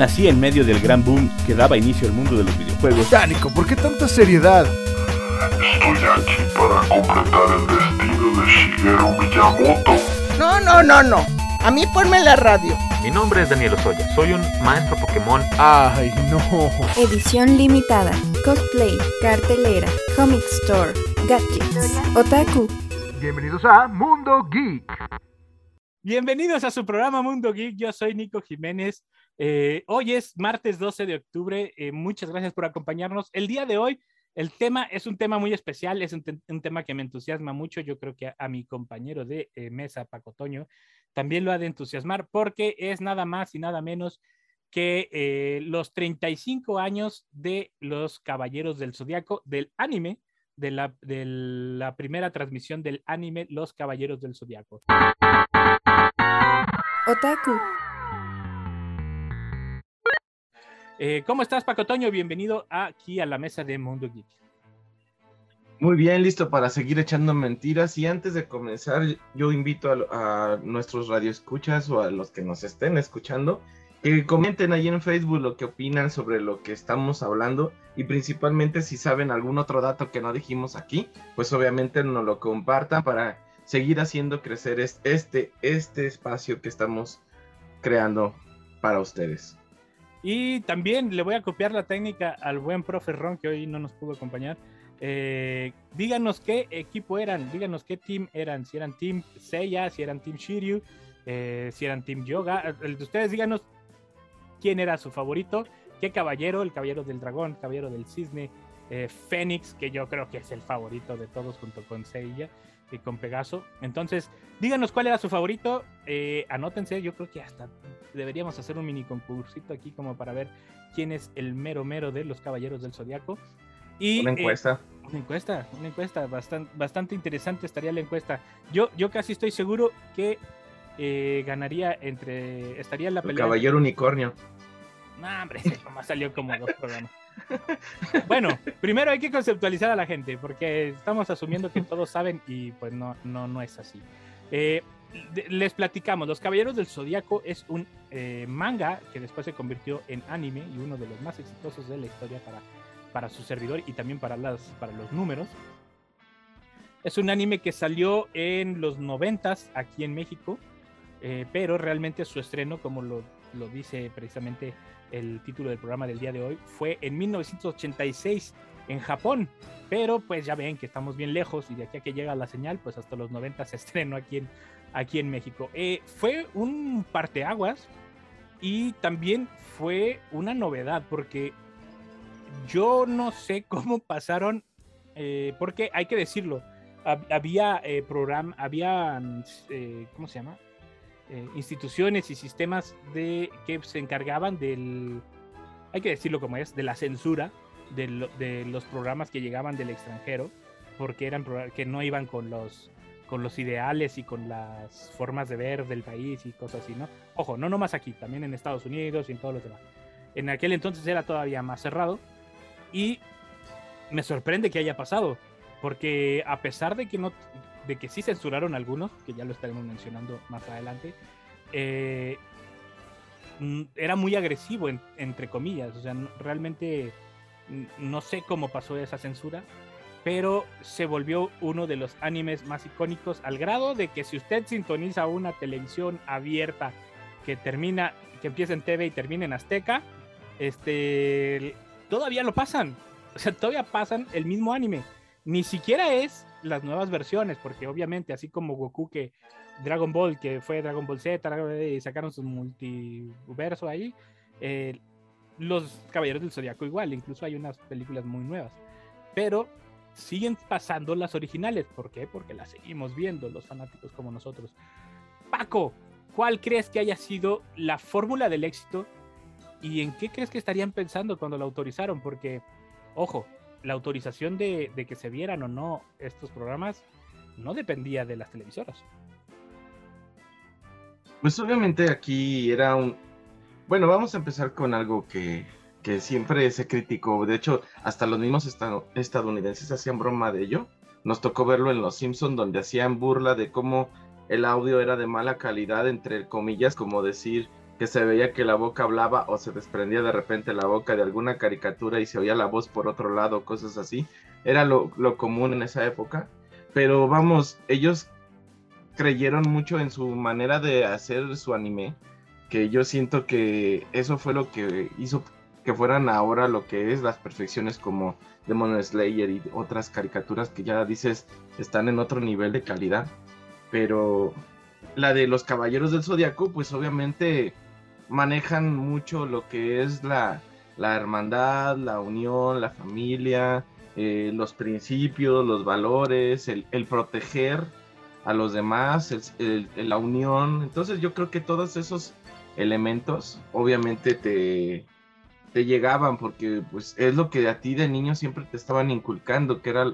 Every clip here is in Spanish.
Nací en medio del gran boom que daba inicio al mundo de los videojuegos. Dánico, ¿por qué tanta seriedad? Estoy aquí para completar el destino de Shigeru Miyamoto. No, no, no, no. A mí ponme la radio. Mi nombre es Daniel Osoya, soy un maestro Pokémon. Ay, no. Edición limitada, cosplay, cartelera, comic store, gadgets, otaku. Bienvenidos a Mundo Geek. Bienvenidos a su programa Mundo Geek. Yo soy Nico Jiménez. Eh, hoy es martes 12 de octubre. Eh, muchas gracias por acompañarnos. El día de hoy, el tema es un tema muy especial, es un, te- un tema que me entusiasma mucho. Yo creo que a, mi compañero de eh, mesa, Paco Toño, también lo ha de entusiasmar porque es nada más y nada menos que los 35 años de los Caballeros del Zodiaco, del anime, de la, de la primera transmisión del anime Los Caballeros del Zodiaco. Otaku, Eh, ¿Cómo estás, Paco Toño? Bienvenido aquí a la mesa de Mundo Geek. Muy bien, listo para seguir echando mentiras. Y antes de comenzar, yo invito a, a nuestros radioescuchas o a los que nos estén escuchando que comenten ahí en Facebook lo que opinan sobre lo que estamos hablando y principalmente si saben algún otro dato que no dijimos aquí, pues obviamente nos lo compartan para seguir haciendo crecer es- este, este espacio que estamos creando para ustedes. Y también le voy a copiar la técnica al buen profe Ron, que hoy no nos pudo acompañar. Eh, díganos qué equipo eran, díganos qué team eran, si eran Team Seiya, si eran Team Shiryu, eh, si eran Team Yoga. El de ustedes díganos quién era su favorito, qué caballero, el caballero del dragón, caballero del cisne, eh, Fénix, que yo creo que es el favorito de todos junto con Seiya y con Pegaso. Entonces, díganos cuál era su favorito, eh, anótense, yo creo que hasta deberíamos hacer un mini concursito aquí como para ver quién es el mero mero de los caballeros del zodiaco. Y, Una eh, encuesta. una encuesta, una encuesta bastante, bastante interesante estaría la encuesta. Yo, yo casi estoy seguro que eh, ganaría entre. Estaría en la el pelea. caballero unicornio. No, hombre, nomás salió como dos programas. Bueno, primero hay que conceptualizar a la gente, porque estamos asumiendo que todos saben y pues no, no, no es así. Eh, les platicamos, Los Caballeros del Zodíaco es un eh, manga que después se convirtió en anime y uno de los más exitosos de la historia para, para su servidor y también para, las, para los números. Es un anime que salió en los noventas aquí en México, eh, pero realmente su estreno, como lo, lo dice precisamente el título del programa del día de hoy, fue en 1986 en Japón. Pero pues ya ven que estamos bien lejos y de aquí a que llega la señal, pues hasta los 90 se estrenó aquí en, aquí en México. Eh, fue un parteaguas y también fue una novedad porque yo no sé cómo pasaron, eh, porque hay que decirlo, hab- había eh, programa, había, eh, ¿cómo se llama? Eh, instituciones y sistemas de que se encargaban del, hay que decirlo como es, de la censura de, de los programas que llegaban del extranjero, porque eran que no iban con los con los ideales y con las formas de ver del país y cosas así, ¿no? Ojo, no nomás aquí, también en Estados Unidos y en todos los demás. En aquel entonces era todavía más cerrado y me sorprende que haya pasado, porque a pesar de que no de que sí censuraron algunos, que ya lo estaremos mencionando más adelante, eh, mm, era muy agresivo, en- entre comillas. O sea, realmente no sé cómo pasó esa censura, pero se volvió uno de los animes más icónicos al grado de que si usted sintoniza una televisión abierta que termina, que empieza en TV y termina en Azteca, este, todavía lo pasan. O sea, todavía pasan el mismo anime. Ni siquiera es las nuevas versiones, porque obviamente, así como Goku que Dragon Ball, que fue Dragon Ball Z, y sacaron su multiverso ahí, eh, los Caballeros del Zodiaco igual, incluso hay unas películas muy nuevas. Pero siguen pasando las originales. ¿Por qué? Porque las seguimos viendo los fanáticos como nosotros. Paco, ¿cuál crees que haya sido la fórmula del éxito y en qué crees que estarían pensando cuando la autorizaron? Porque, ojo, la autorización de, que se vieran o no estos programas no dependía de las televisoras. Pues obviamente aquí era un... Bueno, vamos a empezar con algo que, siempre se criticó. De hecho, hasta los mismos esta- estadounidenses hacían broma de ello. Nos tocó verlo en Los Simpsons, donde hacían burla de cómo el audio era de mala calidad, entre comillas, como decir que se veía que la boca hablaba o se desprendía de repente la boca de alguna caricatura y se oía la voz por otro lado, cosas así. Era lo, lo común en esa época. Pero vamos, ellos creyeron mucho en su manera de hacer su anime, que yo siento que eso fue lo que hizo que fueran ahora lo que es las perfecciones como Demon Slayer y otras caricaturas que ya dices están en otro nivel de calidad. Pero la de los Caballeros del Zodiaco, pues obviamente manejan mucho lo que es la, la hermandad, la unión, la familia, eh, los principios, los valores, el, proteger a los demás, la unión. Entonces yo creo que todos esos elementos obviamente te, te llegaban porque pues es lo que a ti de niño siempre te estaban inculcando, que era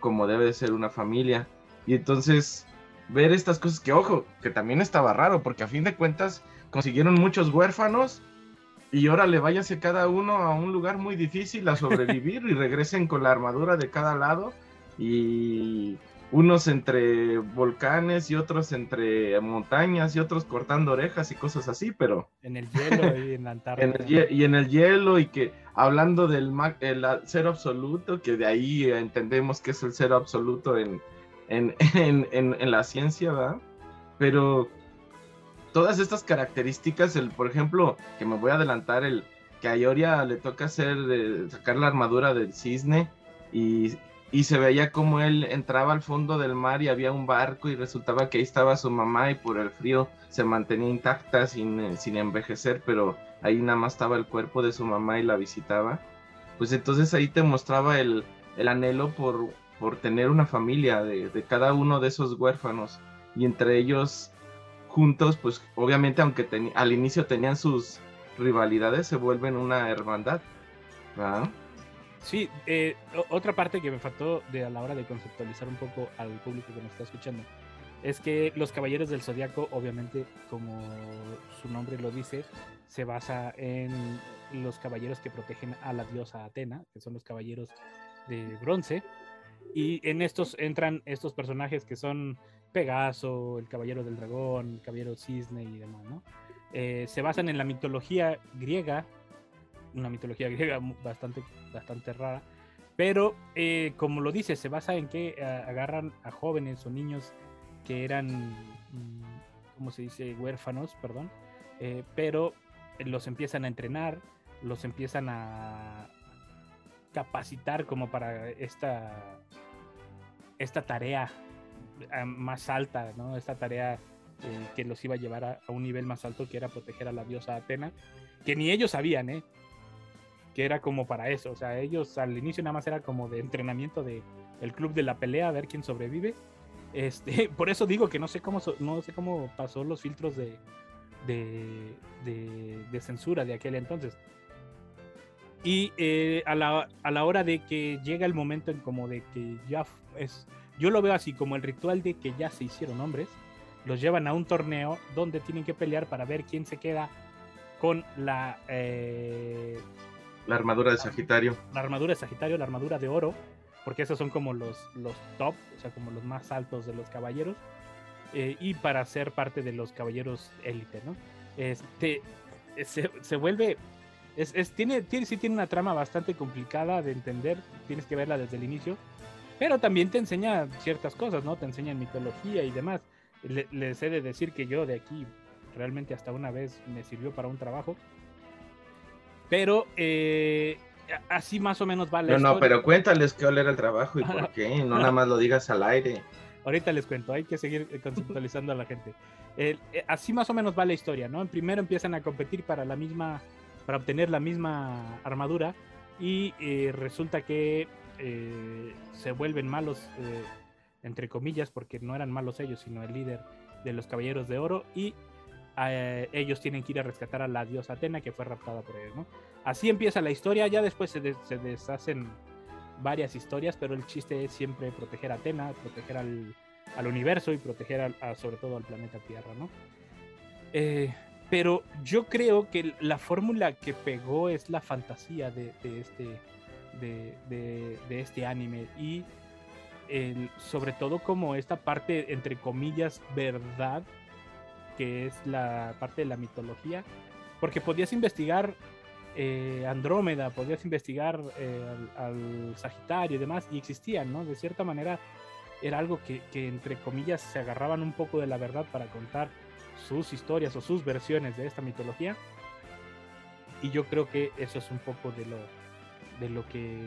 como debe de ser una familia. Y entonces ver estas cosas que, ojo, que también estaba raro, porque a fin de cuentas consiguieron muchos huérfanos y ahora le váyase cada uno a un lugar muy difícil a sobrevivir y regresen con la armadura de cada lado y unos entre volcanes y otros entre montañas y otros cortando orejas y cosas así, pero En el hielo y en la Antártida. en el y en el hielo y que hablando del el cero absoluto, que de ahí entendemos que es el cero absoluto en, en, en, en- en la ciencia, ¿verdad? Pero todas estas características, el, por ejemplo, que me voy a adelantar, el que a Ioria le toca hacer de- sacar la armadura del cisne y, y se veía como él entraba al fondo del mar y había un barco y resultaba que ahí estaba su mamá y por el frío se mantenía intacta sin, eh, sin envejecer, pero ahí nada más estaba el cuerpo de su mamá y la visitaba. Pues entonces ahí te mostraba el, el anhelo por, por tener una familia de, de cada uno de esos huérfanos y entre ellos juntos, pues obviamente aunque al inicio tenían sus rivalidades, se vuelven una hermandad. Sí, eh, otra parte que me faltó de a la hora de conceptualizar un poco al público que nos está escuchando es que los Caballeros del Zodiaco, obviamente, como su nombre lo dice, se basa en los caballeros que protegen a la diosa Atena, que son los caballeros de bronce. Y en estos entran estos personajes que son Pegaso, el Caballero del Dragón, el Caballero Cisne y demás, ¿no? Eh, se basan en la mitología griega, una mitología griega bastante, bastante rara, pero eh, como lo dice, se basa en que ah, agarran a jóvenes o niños que eran, mm, ¿cómo se dice? Huérfanos, perdón, eh, pero los empiezan a entrenar, los empiezan a capacitar como para esta, esta tarea más alta, ¿no? Esta tarea eh, que los iba a llevar a, a un nivel más alto, que era proteger a la diosa Atena, que ni ellos sabían, ¿eh? Que era como para eso, o sea, ellos al inicio nada más era como de entrenamiento de el club de la pelea, a ver quién sobrevive. Este, por eso digo que no sé cómo, no sé cómo pasó los filtros de, de, de- de censura de aquel entonces. Y eh, a, la, a la hora de que llega el momento en como de que ya es, yo lo veo así como el ritual de que ya se hicieron hombres, los llevan a un torneo donde tienen que pelear para ver quién se queda con la, eh, La armadura de Sagitario. la armadura de Sagitario, la armadura de oro, porque esos son como los, los top, o sea, como los más altos de los caballeros, eh, y para ser parte de los caballeros élite, ¿no? Este, se, se vuelve, es, es- tiene, tiene, sí tiene una trama bastante complicada de entender, tienes que verla desde el inicio, pero también te enseña ciertas cosas, ¿no? Te enseña mitología y demás. Le- les he de decir que yo de aquí realmente hasta una vez me sirvió para un trabajo. Pero eh, así más o menos va la No, no, historia. pero cuéntales qué era el trabajo y por qué, no nada más lo digas al aire. Ahorita les cuento, hay que seguir eh, conceptualizando a la gente. Eh, así más o menos va la historia, ¿no? Primero empiezan a competir para la misma, para obtener la misma armadura y eh, resulta que eh, se vuelven malos, eh, entre comillas, porque no eran malos ellos, sino el líder de los Caballeros de Oro y eh, ellos tienen que ir a rescatar a la diosa Atena que fue raptada por ellos, ¿no? Así empieza la historia, ya después se, des- se deshacen varias historias, pero el chiste es siempre proteger a Atena, proteger al, al universo y proteger sobre todo al planeta Tierra, ¿no? Pero yo creo que la fórmula que pegó es la fantasía de este, de, este anime y sobre todo como esta parte, entre comillas, verdad, que es la parte de la mitología, porque podías investigar eh, Andrómeda, podías investigar eh, al, al Sagitario y demás, y existían, ¿no? De cierta manera era algo que, que, entre comillas, se agarraban un poco de la verdad para contar sus historias o sus versiones de esta mitología. Y yo creo que eso es un poco de lo, de lo, que,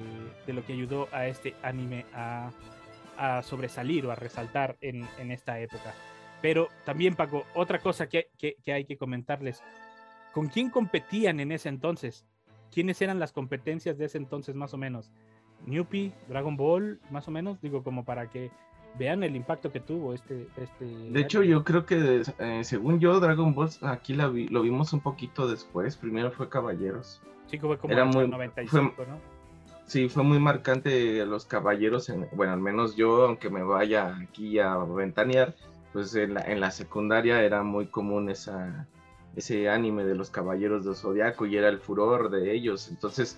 de lo que ayudó a este anime a, a sobresalir o a resaltar en, en, esta época. Pero también, Paco, otra cosa que, que, que hay que comentarles. ¿Con quién competían en ese entonces? ¿Quiénes eran las competencias de ese entonces más o menos? Newpie, Dragon Ball, más o menos, digo, como para que vean el impacto que tuvo este... este de hecho, yo creo que, eh, según yo, Dragon Ball, aquí la vi, lo vimos un poquito después, primero fue Caballeros. Sí, fue como Era muy, 95, fue, ¿no? Sí, fue muy marcante los Caballeros, en, bueno, al menos yo, aunque me vaya aquí a ventanear, pues en la, en la secundaria era muy común esa, ese anime de los Caballeros del Zodiaco y era el furor de ellos, entonces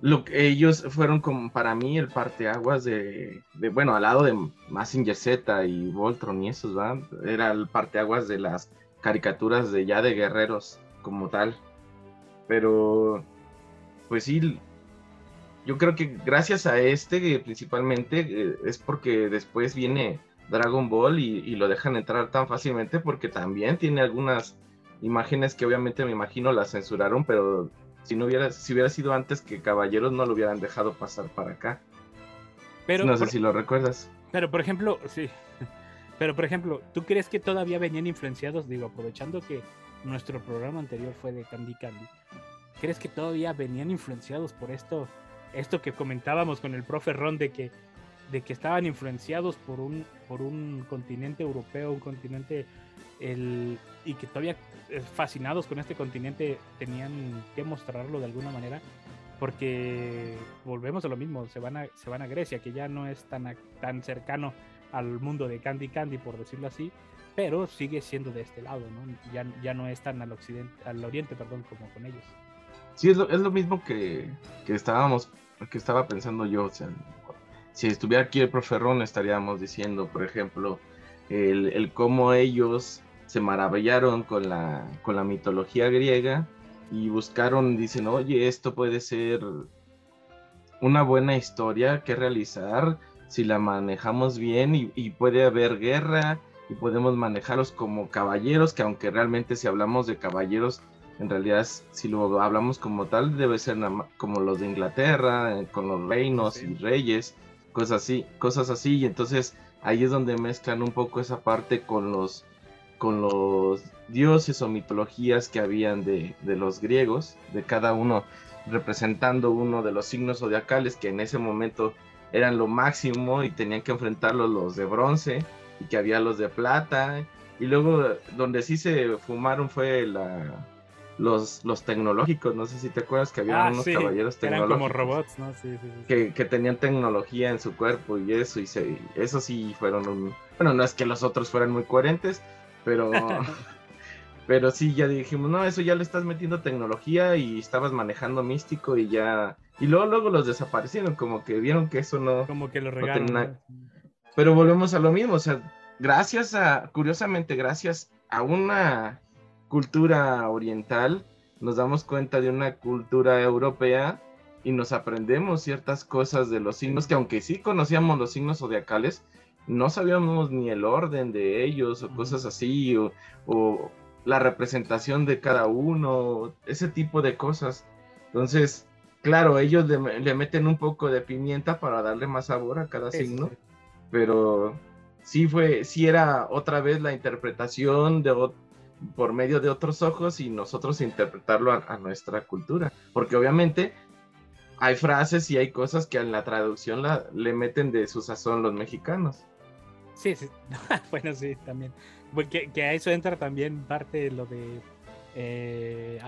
lo que ellos fueron como para mí el parteaguas de, de bueno, al lado de Massinger Z y Voltron y esos, ¿verdad? Era el parteaguas de las caricaturas de ya de guerreros como tal. Pero, pues sí, yo creo que gracias a este principalmente eh, es porque después viene Dragon Ball y, y, lo dejan entrar tan fácilmente porque también tiene algunas imágenes que obviamente me imagino las censuraron, pero si no hubiera, si hubiera sido antes que Caballeros no lo hubieran dejado pasar para acá. Pero, no sé por, si lo recuerdas. Pero por ejemplo, sí. Pero por ejemplo, ¿tú crees que todavía venían influenciados? Digo, aprovechando que nuestro programa anterior fue de Candy Candy. ¿Crees que todavía venían influenciados por esto? Esto que comentábamos con el profe Ron de que, de que estaban influenciados por un, por un continente europeo, un continente el, y que todavía eh, fascinados con este continente tenían que mostrarlo de alguna manera porque volvemos a lo mismo, se van a, se van a Grecia, que ya no es tan, tan cercano al mundo de Candy Candy, por decirlo así, pero sigue siendo de este lado, ¿no? Ya, ya no es tan al occidente, al oriente, perdón, como con ellos. Sí, es lo, es lo mismo que, que estábamos, que estaba pensando yo, o sea, si estuviera aquí el profe estaríamos diciendo, por ejemplo, el, el cómo ellos se maravillaron con la, con la mitología griega y buscaron, dicen, oye, esto puede ser una buena historia que realizar si la manejamos bien y, puede haber guerra y podemos manejarlos como caballeros, que aunque realmente si hablamos de caballeros, en realidad si lo hablamos como tal, debe ser como los de Inglaterra, con los reinos sí. y reyes, cosas así, cosas así, y entonces ahí es donde mezclan un poco esa parte con los con los dioses o mitologías que habían de, de, los griegos, de cada uno representando uno de los signos zodiacales que en ese momento eran lo máximo y tenían que enfrentarlos los de bronce y que había los de plata. Y luego donde sí se fumaron fue la, los, los tecnológicos, no sé si te acuerdas que había ah, unos sí, caballeros tecnológicos. Eran como robots, ¿no? Sí, sí, que, que, tenían tecnología en su cuerpo y eso, y se, eso sí fueron un... Bueno, no es que los otros fueran muy coherentes, pero pero sí ya dijimos no eso ya le estás metiendo tecnología y estabas manejando místico y ya y luego luego los desaparecieron como que vieron que eso no como que lo regaron no tenía... pero volvemos a lo mismo o sea gracias a curiosamente gracias a una cultura oriental nos damos cuenta de una cultura europea y nos aprendemos ciertas cosas de los signos que aunque sí conocíamos los signos zodiacales no sabíamos ni el orden de ellos o cosas así, o, o, la representación de cada uno, ese tipo de cosas. Entonces, claro, ellos le, le meten un poco de pimienta para darle más sabor a cada signo, sí. Pero sí fue, sí era otra vez la interpretación de por medio de otros ojos y nosotros interpretarlo a, nuestra cultura, porque obviamente hay frases y hay cosas que en la traducción la, le meten de su sazón los mexicanos. Sí, sí. bueno, sí, también. Porque que a eso entra también parte lo de eh,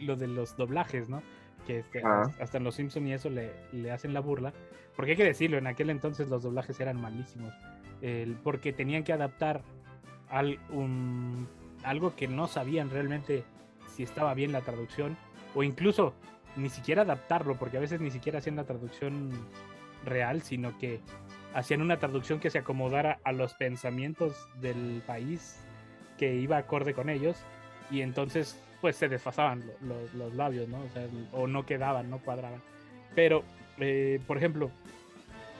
lo de los doblajes, ¿no? Que este, ah. hasta en los Simpsons y eso le, le, hacen la burla. Porque hay que decirlo, en aquel entonces los doblajes eran malísimos. Porque tenían que adaptar al, un, algo que no sabían realmente si estaba bien la traducción. O incluso ni siquiera adaptarlo, porque a veces ni siquiera hacían la traducción real, sino que hacían una traducción que se acomodara a los pensamientos del país que iba acorde con ellos y entonces pues se desfasaban lo- lo- los labios, ¿no? O, sea, o no quedaban, no cuadraban. Pero, eh, por ejemplo,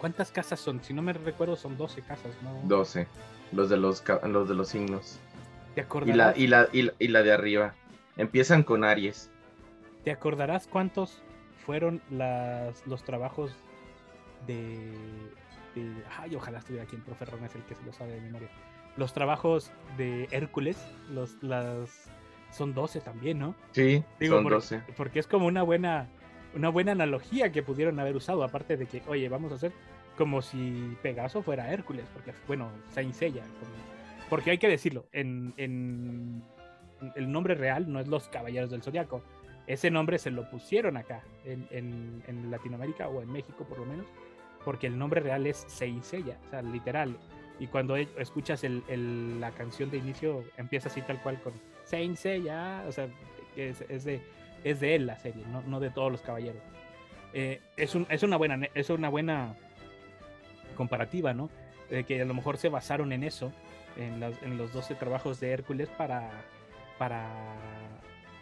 ¿cuántas casas son? Si no me recuerdo, son 12 casas, ¿no? 12. Los de los, los de los signos. ¿Te Y acordarás, la, y, la, y, la, y la de arriba. Empiezan con Aries. ¿te acordarás cuántos fueron las, los trabajos de, de- Ay, ojalá estuviera aquí el profe Ron, es el que se lo sabe de memoria. Los trabajos de Hércules, los, las... Son 12 también, ¿no? Sí, Digo, son por- 12. porque es como una buena una buena analogía que pudieron haber usado aparte de que oye vamos a hacer como si Pegaso fuera Hércules porque bueno Saint Seiya como- porque hay que decirlo en, en- el nombre real no es los Caballeros del Zodiaco ese nombre se lo pusieron acá en, en- en Latinoamérica o en México por lo menos porque el nombre real es Saint Seiya o sea literal y cuando e- escuchas el- el- la canción de inicio empieza así tal cual con Saint Seiya o sea es, es de es de él la serie, no, no de todos los caballeros. Eh, es, un- es una buena, es una buena comparativa, ¿no? De que a lo mejor se basaron en eso, en, las- en los 12 trabajos de Hércules para, para,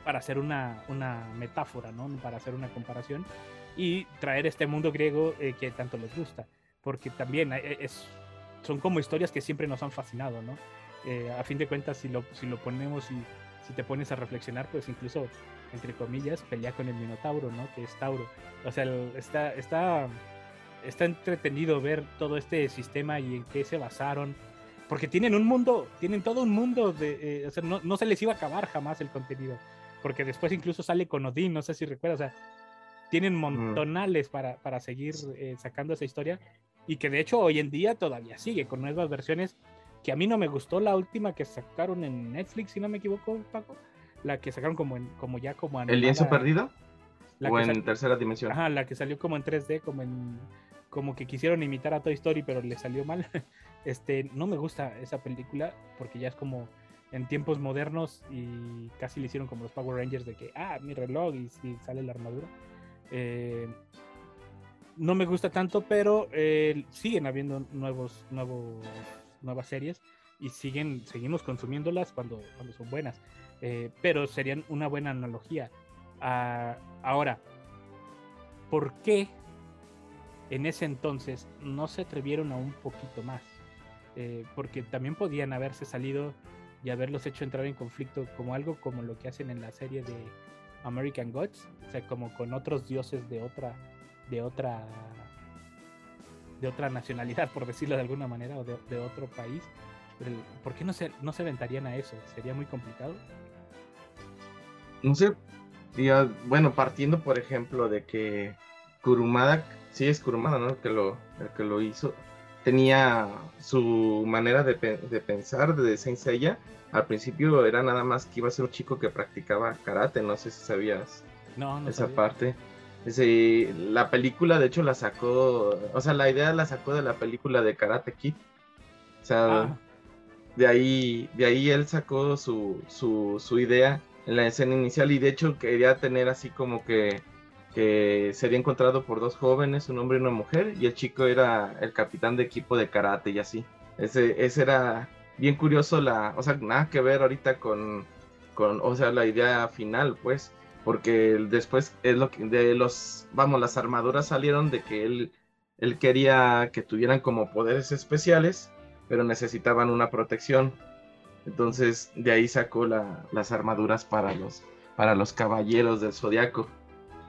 para hacer una, una metáfora, ¿no? Para hacer una comparación y traer este mundo griego eh, que tanto les gusta, porque también eh, es, son como historias que siempre nos han fascinado, ¿no? Eh, a fin de cuentas, si lo, si lo ponemos y si te pones a reflexionar, pues incluso entre comillas, pelea con el Minotauro, ¿no? Que es Tauro. O sea, el- está, está, está entretenido ver todo este sistema y en qué se basaron. Porque tienen un mundo, tienen todo un mundo de. eh, o sea, no, no se les iba a acabar jamás el contenido. Porque después incluso sale con Odín, no sé si recuerdas. O sea, tienen montonales para, para seguir eh, sacando esa historia. Y que de hecho hoy en día todavía sigue con nuevas versiones. Que a mí no me gustó la última que sacaron en Netflix, si no me equivoco, Paco la que sacaron como en, como ya como ¿El lienzo animada, perdido? la ¿O en tercera dimensión? Ajá, la que salió como en 3D, como en como que quisieron imitar a Toy Story, pero le salió mal. Este, no me gusta esa película porque ya es como en tiempos modernos y casi le hicieron como los Power Rangers de que, ah, mi reloj y, y sale la armadura. Eh, no me gusta tanto, pero eh, siguen habiendo nuevos, nuevos, nuevas series y siguen, seguimos consumiéndolas cuando, cuando son buenas. Eh, pero serían una buena analogía. Ah, ahora, ¿por qué en ese entonces no se atrevieron a un poquito más? Eh, porque también podían haberse salido y haberlos hecho entrar en conflicto como algo como lo que hacen en la serie de American Gods, o sea, como con otros dioses de otra, de otra, de otra nacionalidad, por decirlo de alguna manera, o de, de otro país. ¿Por qué no se, no se aventarían a eso? ¿Sería muy complicado? No sé. bueno, partiendo, por ejemplo, de que Kurumada, sí es Kurumada, ¿no? El que lo, el que lo hizo. Tenía su manera de, de pensar de Saint Seiya. Al principio era nada más que iba a ser un chico que practicaba karate. No sé si sabías No, no esa sabía. parte. Ese- la película, de hecho, la sacó. O sea, la idea la sacó de la película de Karate Kid. O sea, Ah, de ahí, de ahí él sacó su, su, su idea en la escena inicial y de hecho quería tener así como que, que sería encontrado por dos jóvenes, un hombre y una mujer, y el chico era el capitán de equipo de karate y así. Ese, ese era bien curioso la, o sea, nada que ver ahorita con, con, o sea, la idea final, pues, porque después es lo que, de los, vamos, las armaduras salieron de que él, él quería que tuvieran como poderes especiales pero necesitaban una protección. Entonces de ahí sacó la- las armaduras para los, para los caballeros del zodiaco.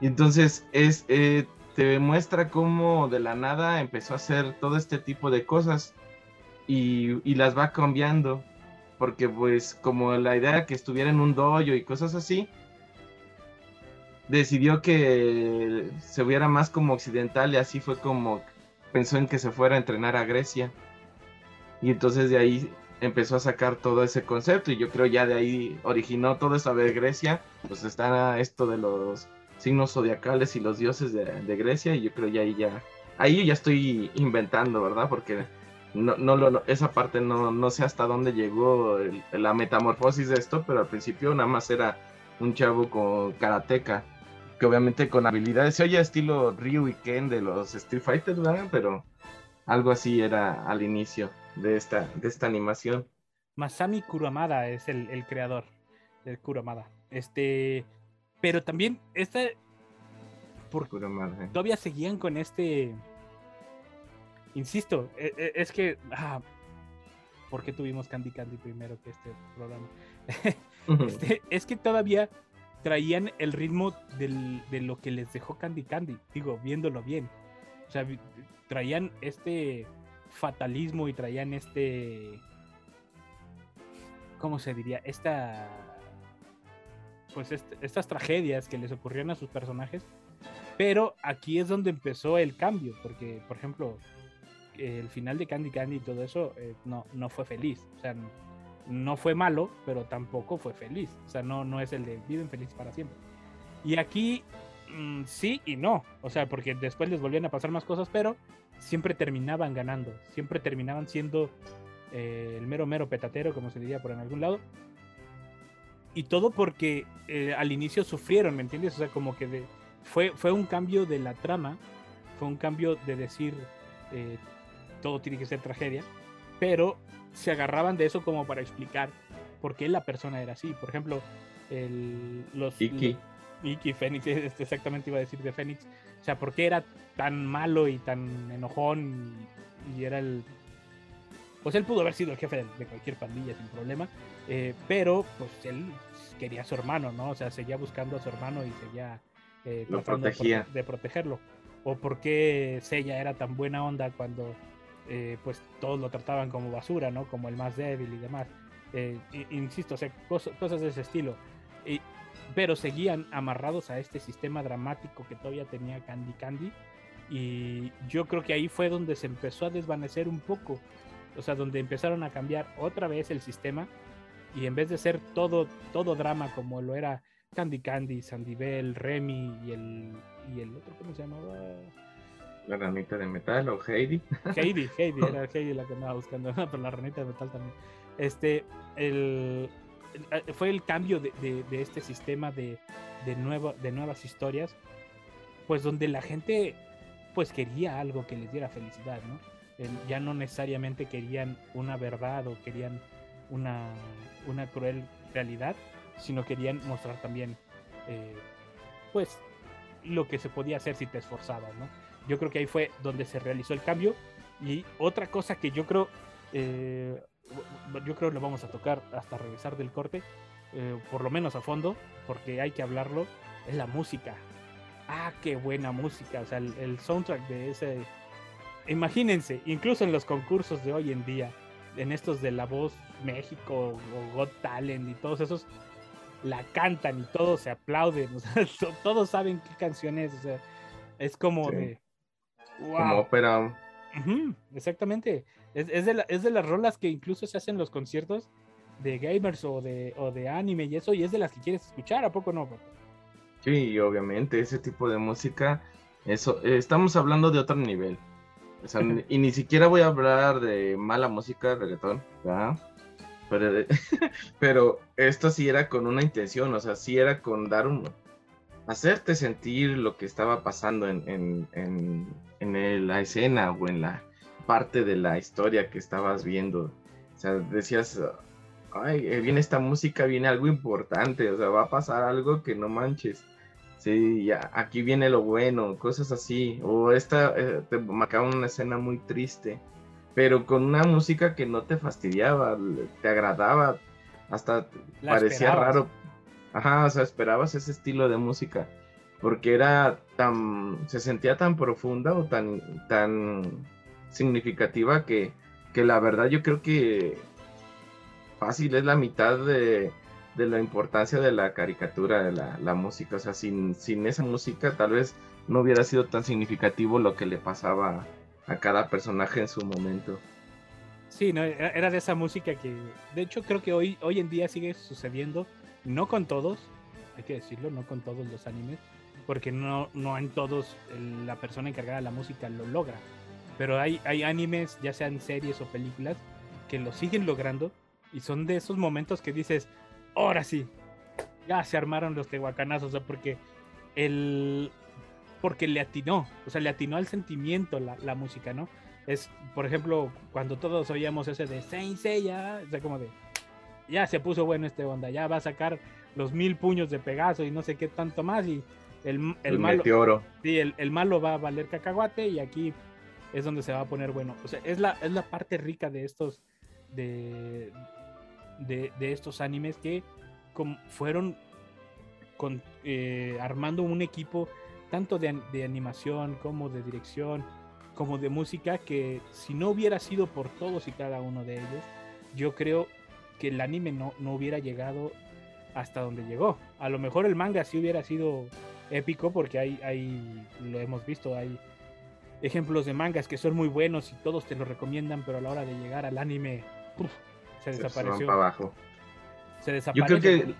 Entonces es, eh, te muestra cómo de la nada empezó a hacer todo este tipo de cosas y, y las va cambiando. Porque pues como la idea era que estuviera en un dojo y cosas así, decidió que se viera más como occidental y así fue como pensó en que se fuera a entrenar a Grecia. Y entonces de ahí empezó a sacar todo ese concepto y yo creo ya de ahí originó todo eso de Grecia, pues está esto de los signos zodiacales y los dioses de, Grecia y yo creo ya ahí ya ahí ya estoy inventando, ¿verdad? Porque no, no lo, esa parte no, no sé hasta dónde llegó el- la metamorfosis de esto, pero al principio nada más era un chavo con karateca, que obviamente con habilidades, se oye estilo Ryu y Ken de los Street Fighters, ¿verdad? Pero algo así era al inicio de esta, de esta animación. Masami Kuramada es el, el creador. el Kuromada. Este, pero también esta porque Pura madre. todavía seguían con este insisto, e- e- es que ah, ¿por qué tuvimos Candy Candy primero que este programa? Este, es que todavía traían el ritmo de lo que les dejó Candy Candy, digo, viéndolo bien. O sea, traían este fatalismo y traían este. ¿Cómo se diría? Esta. Pues est- estas tragedias que les ocurrieron a sus personajes. Pero aquí es donde empezó el cambio, porque, por ejemplo, el final de Candy Candy y todo eso eh, no, no fue feliz. O sea, no fue malo, pero tampoco fue feliz. O sea, no, no es el de viven felices para siempre. Y aquí mm, sí y no. O sea, porque después les volvían a pasar más cosas, pero siempre terminaban ganando. Siempre terminaban siendo eh, el mero mero petatero, como se diría por en algún lado. Y todo porque eh, al inicio sufrieron, ¿me entiendes? O sea, como que fue, fue un cambio de la trama, fue un cambio de decir eh, todo tiene que ser tragedia, pero se agarraban de eso como para explicar por qué la persona era así. Por ejemplo, el, los, Iki. Iki Fénix, este, exactamente iba a decir de Fénix. O sea, ¿por qué era tan malo y tan enojón y, y era el... Pues él pudo haber sido el jefe de, de cualquier pandilla sin problema, eh, pero pues él quería a su hermano, ¿no? O sea, seguía buscando a su hermano y seguía eh, Lo tratando de protegía. prote- de protegerlo. O por qué Seiya era tan buena onda cuando eh, pues todos lo trataban como basura, ¿no? Como el más débil y demás. Eh, insisto, cosas de ese estilo. Y- pero seguían amarrados a este sistema dramático que todavía tenía Candy Candy. Y yo creo que ahí fue donde se empezó a desvanecer un poco. O sea, donde empezaron a cambiar otra vez el sistema. Y en vez de ser todo, todo drama como lo era Candy Candy, Sandivel, Remy y el, y el otro, ¿cómo se llamaba? La ranita de metal o Heidi. Heidi, Heidi, era Heidi la que andaba buscando, pero la ranita de metal también. Este, el, fue el cambio de, de- este sistema de, de, nuevo- de nuevas historias, pues donde la gente pues quería algo que les diera felicidad, ¿no? Ya no necesariamente querían una verdad o querían una, una cruel realidad, sino querían mostrar también, eh, pues, lo que se podía hacer si te esforzabas, ¿no? Yo creo que ahí fue donde se realizó el cambio. Y otra cosa que yo creo, eh, yo creo lo vamos a tocar hasta regresar del corte, eh, por lo menos a fondo, porque hay que hablarlo, es la música. Ah, qué buena música. O sea, el, el soundtrack de ese. Imagínense, incluso en los concursos de hoy en día, en estos de La Voz México o Got Talent y todos esos, la cantan y todos se aplauden. O sea, to- todos saben qué canción es. O sea, es como Sí. de. Como ¡Wow! ópera. Ujú, exactamente. Es, es de la- es de las rolas que incluso se hacen en los conciertos de gamers o de, o de anime y eso, y es de las que quieres escuchar, ¿a poco no? Sí, obviamente ese tipo de música, eso, eh, estamos hablando de otro nivel. O sea, ni- y ni siquiera voy a hablar de mala música, reggaetón, ¿verdad? Pero, pero esto sí era con una intención, o sea, sí era con dar un... hacerte sentir lo que estaba pasando en, en, en, en el- la escena o en la parte de la historia que estabas viendo. O sea, decías, ay, eh, viene esta música, viene algo importante, o sea, va a pasar algo que no manches. Sí, ya, aquí viene lo bueno, cosas así. O esta, eh, te marcaba una escena muy triste, pero con una música que no te fastidiaba, te agradaba, hasta La parecía esperabas. raro. Ajá, o sea, esperabas ese estilo de música, porque era tan, se sentía tan profunda o tan, tan significativa que, que la verdad yo creo que fácil es la mitad de, de la importancia de la caricatura, de la, la música. O sea, sin, sin esa música tal vez no hubiera sido tan significativo lo que le pasaba a cada personaje en su momento. Sí, no, era, era de esa música que, de hecho, creo que hoy, hoy en día sigue sucediendo, no con todos, hay que decirlo, no con todos los animes, porque no, no en todos la persona encargada de la música lo logra. Pero hay, hay animes, ya sean series o películas, que lo siguen logrando y son de esos momentos que dices, ahora sí, ya se armaron los tehuacanazos, o sea, porque el porque le atinó, o sea, le atinó al sentimiento la, la música, ¿no? Es, por ejemplo, cuando todos oíamos ese de Saint Seiya, o sea, como de, ya se puso bueno este onda, ya va a sacar los mil puños de Pegaso y no sé qué tanto más y el, el El malo, meteoro. sí, el, el malo va a valer cacahuate y aquí es donde se va a poner bueno. O sea, es la, es la parte rica de estos de, de, de estos animes que com- fueron con, eh, armando un equipo tanto de, de animación como de dirección, como de música, que si no hubiera sido por todos y cada uno de ellos, yo creo que el anime no, no hubiera llegado hasta donde llegó. A lo mejor el manga sí hubiera sido épico porque hay, hay lo hemos visto, hay ejemplos de mangas que son muy buenos y todos te lo recomiendan, pero a la hora de llegar al anime uf, se desapareció. para abajo. Se Yo desapareció. creo que,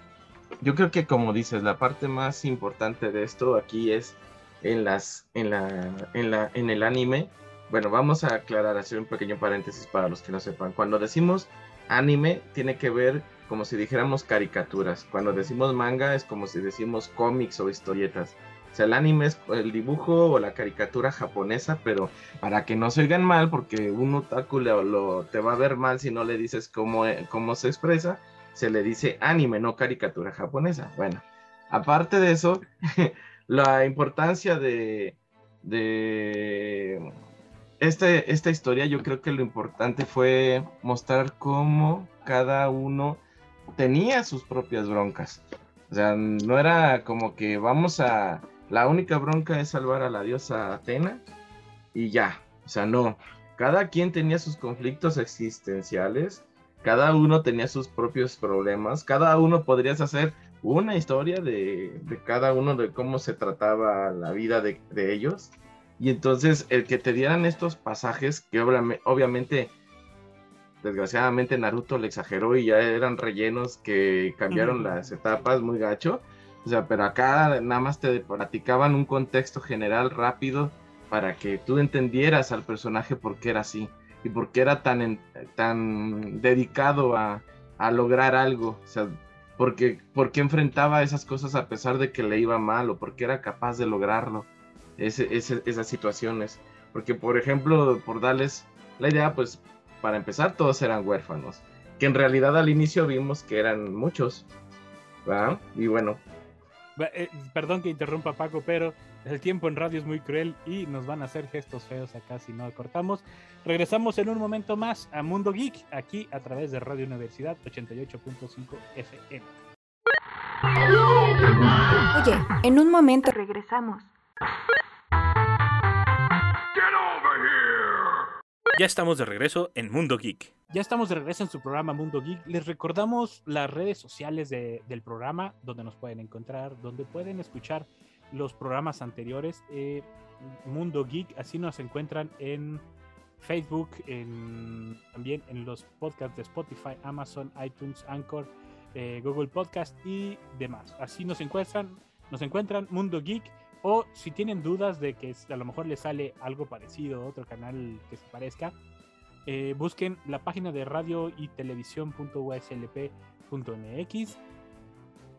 yo creo que como dices, la parte más importante de esto aquí es en las, en la, en la, en el anime. Bueno, vamos a aclarar, hacer un pequeño paréntesis para los que no sepan. Cuando decimos anime, tiene que ver como si dijéramos caricaturas. Cuando decimos manga, es como si decimos cómics o historietas. O sea, el anime es el dibujo o la caricatura japonesa, pero para que no se oigan mal, porque un otaku lo, te va a ver mal si no le dices cómo, cómo se expresa, se le dice anime, no caricatura japonesa. Bueno, aparte de eso, la importancia de este, esta historia, yo creo que lo importante fue mostrar cómo cada uno tenía sus propias broncas. O sea, no era como que vamos a... La única bronca es salvar a la diosa Atena y ya. O sea, no. Cada quien tenía sus conflictos existenciales, cada uno tenía sus propios problemas, cada uno podrías hacer una historia de, de cada uno de cómo se trataba la vida de, de ellos. Y entonces el que te dieran estos pasajes, que obviame- obviamente, desgraciadamente Naruto le exageró y ya eran rellenos que cambiaron las etapas muy gacho. O sea, pero acá nada más te platicaban un contexto general rápido para que tú entendieras al personaje por qué era así y por qué era tan, en- tan dedicado a, a lograr algo. O sea, porque, porque enfrentaba esas cosas a pesar de que le iba mal o porque era capaz de lograrlo, ese, ese- esas situaciones. Porque, por ejemplo, por darles la idea, pues para empezar, todos eran huérfanos, que en realidad al inicio vimos que eran muchos. ¿verdad? Y bueno, eh, Perdón que interrumpa Paco, pero el tiempo en radio es muy cruel y nos van a hacer gestos feos acá si no cortamos. Regresamos en un momento más a Mundo Geek, aquí a través de Radio Universidad 88.5 FM. Oye, en un momento regresamos. Ya estamos de regreso en Mundo Geek. Ya estamos de regreso en su programa Mundo Geek. Les recordamos las redes sociales de- del programa, donde nos pueden encontrar, donde pueden escuchar los programas anteriores. eh, Mundo Geek, así nos encuentran en Facebook, en, también en los podcasts de Spotify, Amazon, iTunes, Anchor, eh, Google Podcast y demás. Así nos encuentran, nos encuentran Mundo Geek. O si tienen dudas de que a lo mejor les sale algo parecido, otro canal que se parezca, eh, busquen la página de radio y televisión.uslp.mx.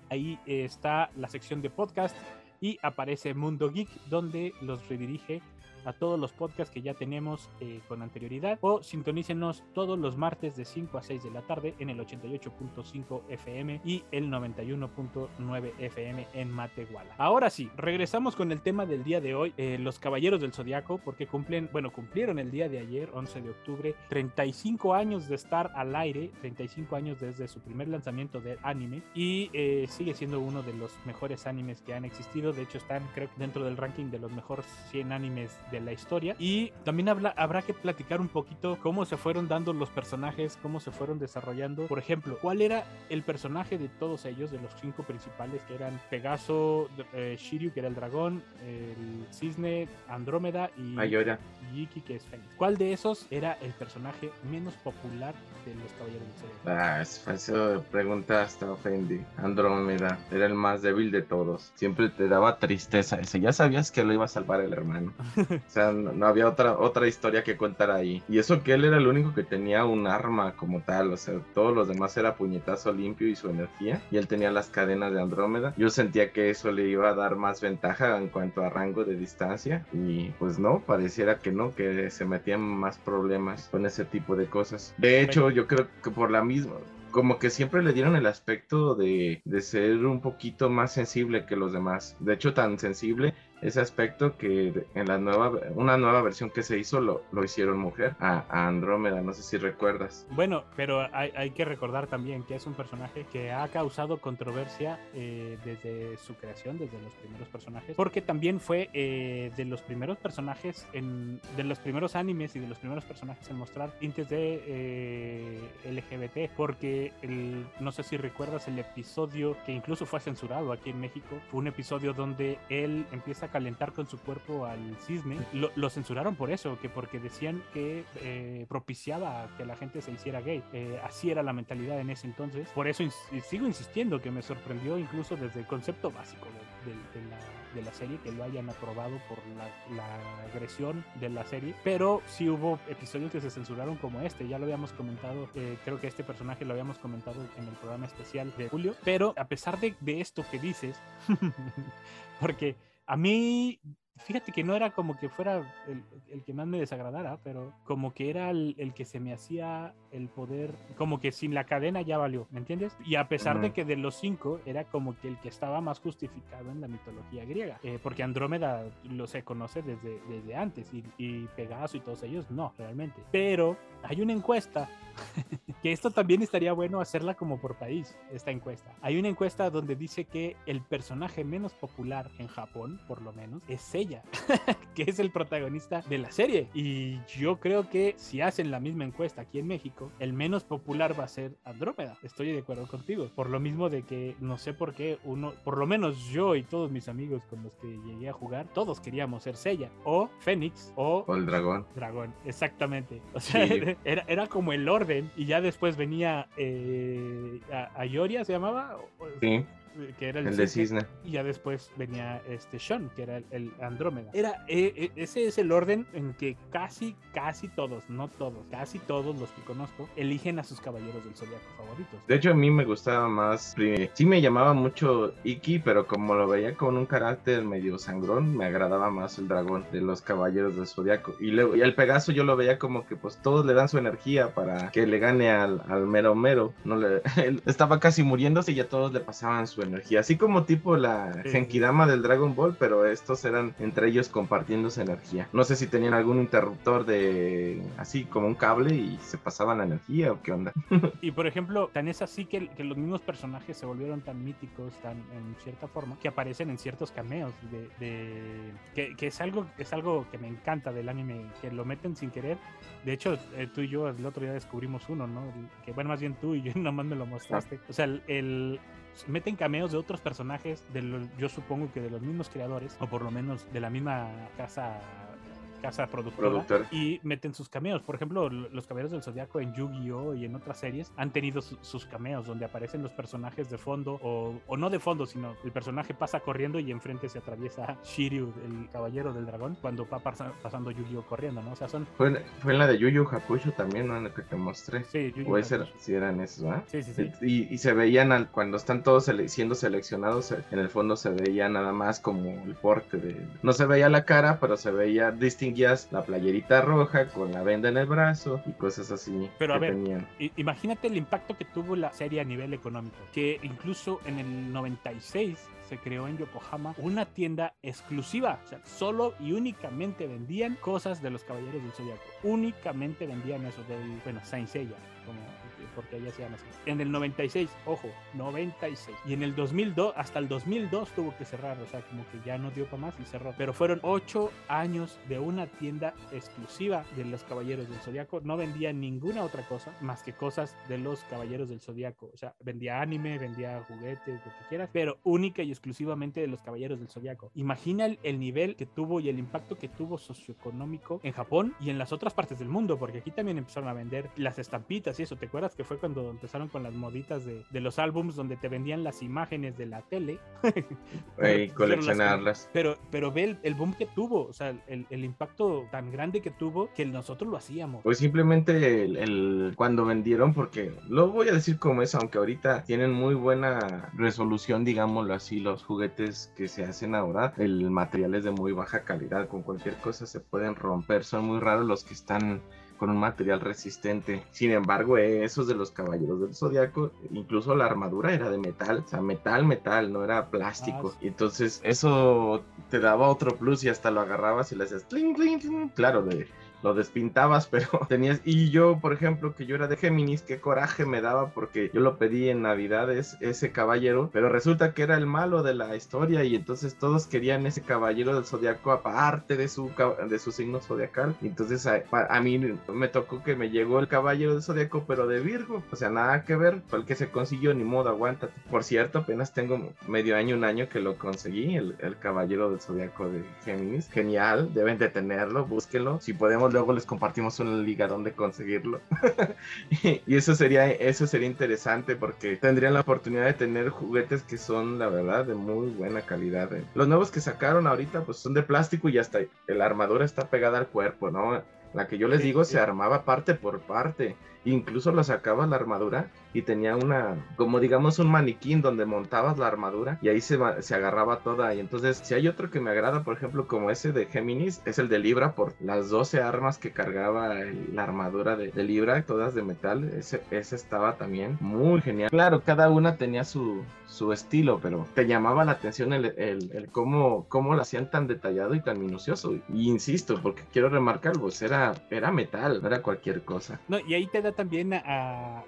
Ahí está la sección de podcast y aparece Mundo Geek, donde los redirige a todos los podcasts que ya tenemos eh, con anterioridad. O sintonícenos todos los martes de 5 a 6 de la tarde en el 88.5 FM y el 91.9 FM en Matehuala. Ahora sí, regresamos con el tema del día de hoy, eh, los Caballeros del Zodiaco, porque cumplen, bueno, cumplieron el día de ayer, 11 de octubre, 35 años de estar al aire, 35 años desde su primer lanzamiento del anime y eh, sigue siendo uno de los mejores animes que han existido. De hecho, están, creo, dentro del ranking de los mejores 100 animes de la historia. Y también habla, habrá que platicar un poquito cómo se fueron dando los personajes, cómo se fueron desarrollando. Por ejemplo, ¿cuál era el personaje de todos ellos, de los cinco principales, que eran Pegaso, eh, Shiryu, que era el dragón, el cisne, Andrómeda y Ayora. Y Iki, que es Fénix? ¿Cuál de esos era el personaje menos popular de los Caballeros del Zodiaco? Ah, es falso pregunta hasta ofendí. Andrómeda era el más débil de todos. Siempre te daba tristeza ese. Ya sabías que lo iba a salvar el hermano. O sea, no, no había otra, otra historia que contar ahí. Y eso que él era el único que tenía un arma como tal. O sea, todos los demás era puñetazo limpio y su energía. Y él tenía las cadenas de Andrómeda. Yo sentía que eso le iba a dar más ventaja en cuanto a rango de distancia. Y pues no, pareciera que no, que se metían más problemas con ese tipo de cosas. De hecho, yo creo que por la misma como que siempre le dieron el aspecto de, de ser un poquito más sensible que los demás. De hecho, tan sensible ese aspecto que en la nueva una nueva versión que se hizo lo, lo hicieron mujer a, Andrómeda no sé si recuerdas. Bueno, pero hay, hay que recordar también que es un personaje que ha causado controversia eh, desde su creación, desde los primeros personajes, porque también fue eh, de los primeros personajes, en, de los primeros animes y de los primeros personajes en mostrar tintes de eh, LGBT, porque el, no sé si recuerdas el episodio que incluso fue censurado aquí en México, fue un episodio donde él empieza a calentar con su cuerpo al cisne, lo, lo censuraron por eso, que porque decían que eh, propiciaba que la gente se hiciera gay. Eh, así era la mentalidad en ese entonces. Por eso ins- sigo insistiendo que me sorprendió incluso desde el concepto básico de, de- de la, de la serie, que lo hayan aprobado por la, la agresión de la serie. Pero sí hubo episodios que se censuraron como este, ya lo habíamos comentado, eh, creo que este personaje lo habíamos comentado en el programa especial de Julio. Pero a pesar de, de esto que dices, porque a mí, fíjate que no era como que fuera el, el que más me desagradara, pero como que era el, el que se me hacía el poder, como que sin la cadena ya valió, ¿me entiendes? Y a pesar de que de los cinco era como que el que estaba más justificado en la mitología griega, eh, porque Andrómeda lo se conoce desde, desde antes y, y Pegaso y todos ellos no, realmente. Pero hay una encuesta que esto también estaría bueno hacerla como por país, esta encuesta. Hay una encuesta donde dice que el personaje menos popular en Japón, por lo menos, es ella, que es el protagonista de la serie. Y yo creo que si hacen la misma encuesta aquí en México, el menos popular va a ser Andrómeda. Estoy de acuerdo contigo. Por lo mismo de que no sé por qué uno, por lo menos yo y todos mis amigos con los que llegué a jugar, todos queríamos ser Seiya o Fénix o o el dragón Dragón, exactamente. O sea, Sí. era, era como el orden y ya después venía eh, a, Ayoria, se llamaba, sí que era el, el de cisne, y ya después venía este Sean, que era el, el Andrómeda. Era, eh, eh, ese es el orden en que casi, casi todos, no todos, casi todos los que conozco, eligen a sus caballeros del zodiaco favoritos. De hecho, a mí me gustaba más. Sí, me llamaba mucho Iki, pero como lo veía con un carácter medio sangrón, me agradaba más el dragón de los caballeros del zodiaco. Y luego, y al Pegaso yo lo veía como que, pues, todos le dan su energía para que le gane al, al mero mero. No le, él estaba casi muriéndose y ya todos le pasaban su energía. Así como tipo la. Genkidama del Dragon Ball, pero estos eran entre ellos compartiéndose energía. No sé si tenían algún interruptor de así como un cable y se pasaban la energía o qué onda. Y por ejemplo, tan es así que, que los mismos personajes se volvieron tan míticos, tan en cierta forma, que aparecen en ciertos cameos de, de- que, que es algo es algo que me encanta del anime, que lo meten sin querer. De hecho, eh, tú y yo el otro día descubrimos uno, ¿no? Que bueno, más bien tú y yo nomás me lo mostraste. O sea, el, el- meten cameos de otros personajes, de yo supongo que de los mismos creadores, o por lo menos de la misma casa casa productora, Productora. y meten sus cameos. Por ejemplo, los caballeros del Zodiaco en Yu-Gi-Oh! y en otras series han tenido su- sus cameos donde aparecen los personajes de fondo, o, o no de fondo, sino el personaje pasa corriendo y enfrente se atraviesa Shiryu, el caballero del dragón, cuando va pasa- pasando Yu-Gi-Oh! corriendo, ¿no? O sea, son. Fue, en- fue en la de Yu Yu Hakusho también, ¿no? En la que te mostré. Sí, Yu-Gi-Oh! Era- Hakusho. sí eran esos, ¿verdad? Sí, sí, sí. Y, y se veían al- cuando están todos sele- siendo seleccionados, en el fondo se veía nada más como el porte de... No se veía la cara, pero se veía, la playerita roja con la venda en el brazo y cosas así Pero, a ver, tenían. Imagínate el impacto que tuvo la serie a nivel económico, que incluso en el 96 se creó en Yokohama una tienda exclusiva, o sea, solo y únicamente vendían cosas de los Caballeros del Zodiaco, únicamente vendían eso del, bueno, Saint Seiya, como porque ella se llama así. En el 96, ojo, 96. Y en el 2002, hasta el 2002 tuvo que cerrar, o sea, como que ya no dio para más y cerró. Pero fueron ocho años de una tienda exclusiva de los Caballeros del Zodiaco. No vendía ninguna otra cosa más que cosas de los Caballeros del Zodiaco. O sea, vendía anime, vendía juguetes, lo que quieras, pero única y exclusivamente de los Caballeros del Zodiaco. Imagina el, el nivel que tuvo y el impacto que tuvo socioeconómico en Japón y en las otras partes del mundo, porque aquí también empezaron a vender las estampitas y eso. ¿Te acuerdas que fue cuando empezaron con las moditas de, de los álbums donde te vendían las imágenes de la tele? Eh, Pero coleccionarlas. Pero, pero ve el, el boom que tuvo, o sea, el, el impacto tan grande que tuvo que nosotros lo hacíamos. Pues simplemente el, el- cuando vendieron, porque lo voy a decir como es, aunque ahorita tienen muy buena resolución, digámoslo así, los juguetes que se hacen ahora, el material es de muy baja calidad, con cualquier cosa se pueden romper, son muy raros los que están con un material resistente. Sin embargo, eh, esos de los caballeros del zodiaco, incluso la armadura era de metal, o sea, metal, metal, no era plástico. Ah, entonces eso te daba otro plus y hasta lo agarrabas y le hacías cling, cling, cling. Claro, de, lo despintabas, pero tenías. Y yo, por ejemplo, que yo era de Géminis, qué coraje me daba porque yo lo pedí en Navidades, ese caballero, pero resulta que era el malo de la historia y entonces todos querían ese caballero del zodiaco aparte de su, de su signo zodiacal. Entonces a, a mí me tocó que me llegó el caballero del zodiaco, pero de Virgo, o sea, nada que ver, fue el que se consiguió, ni modo, aguántate. Por cierto, apenas tengo medio año, un año que lo conseguí, el, el caballero del zodiaco de Géminis. Genial, deben de tenerlo, búsquenlo. Si podemos, luego les compartimos una liga donde conseguirlo. y, y eso sería, eso sería interesante porque tendrían la oportunidad de tener juguetes que son, la verdad, de muy buena calidad. eh. Los nuevos que sacaron ahorita, pues son de plástico y hasta la armadura está pegada al cuerpo, ¿no? La que yo les Sí, digo sí. se armaba parte por parte. Incluso la sacabas la armadura y tenía una, como digamos, un maniquín donde montabas la armadura y ahí se, se agarraba toda. Y entonces, si hay otro que me agrada, por ejemplo, como ese de Géminis, es el de Libra por las 12 armas que cargaba la armadura de, de Libra, todas de metal. Ese, ese estaba también muy genial. Claro, cada una tenía su, su estilo, pero te llamaba la atención el, el, el cómo, cómo lo hacían tan detallado y tan minucioso. Y insisto, porque quiero remarcar, pues era, era metal, no era cualquier cosa. No, y ahí te da también a,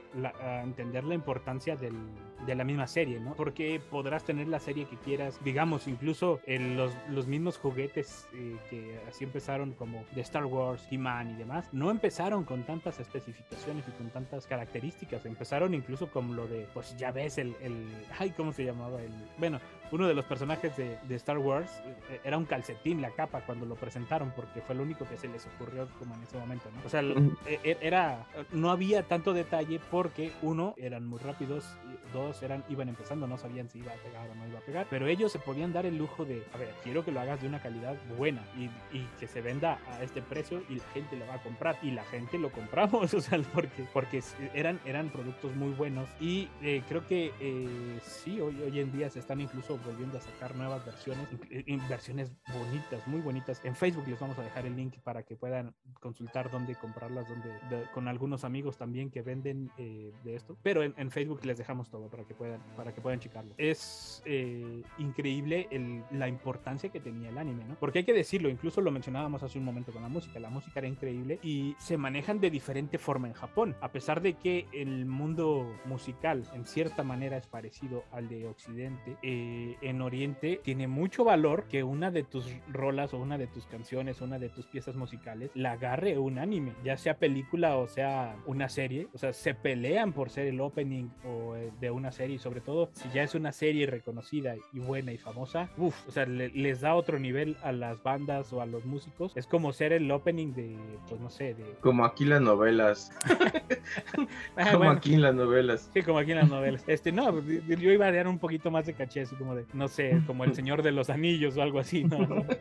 entender la importancia de la misma serie, ¿no? Porque podrás tener la serie que quieras, digamos, incluso los, los mismos juguetes eh, que así empezaron como de Star Wars, He-Man y demás, no empezaron con tantas especificaciones y con tantas características, empezaron incluso con lo de, pues ya ves, el, el ay, ¿cómo se llamaba? El, bueno, uno de los personajes de, de Star Wars eh, era un calcetín, la capa, cuando lo presentaron, porque fue lo único que se les ocurrió como en ese momento, ¿no? O sea, lo- Ujú. e- e- era, no había tanto detalle porque uno, eran muy rápidos, dos, eran, iban empezando, no sabían si iba a pegar o no iba a pegar, pero ellos se podían dar el lujo de, a ver, quiero que lo hagas de una calidad buena y, y que se venda a este precio y la gente lo va a comprar y la gente lo compramos, o sea, porque, porque eran, eran productos muy buenos y eh, creo que eh, sí, hoy, hoy en día se están incluso volviendo a sacar nuevas versiones, eh, versiones bonitas, muy bonitas. En Facebook les vamos a dejar el link para que puedan consultar dónde comprarlas, dónde, de- con algunos amigos también que venden eh, de esto. Pero en, Facebook les dejamos todo para que puedan, para que puedan checarlo. Es eh, increíble la importancia que tenía el anime, ¿no? Porque hay que decirlo, incluso lo mencionábamos hace un momento con la música. La música era increíble y se manejan de diferente forma en Japón. A pesar de que el mundo musical en cierta manera es parecido al de Occidente, eh, en Oriente tiene mucho valor que una de tus rolas o una de tus canciones o una de tus piezas musicales la agarre un anime, ya sea película o sea una serie. O sea, se pelean por ser el opening o eh, de una serie sobre todo si ya es una serie reconocida y buena y famosa, uff, o sea, le- les da otro nivel a las bandas o a los músicos. Es como ser el opening de, pues no sé, de... Como aquí las novelas. Ah, Como bueno. aquí en las novelas. Sí, como aquí en las novelas. Este, no, yo iba a dar un poquito más de caché, así como de, no sé, como el Señor de los Anillos o algo así, ¿no? ¿No?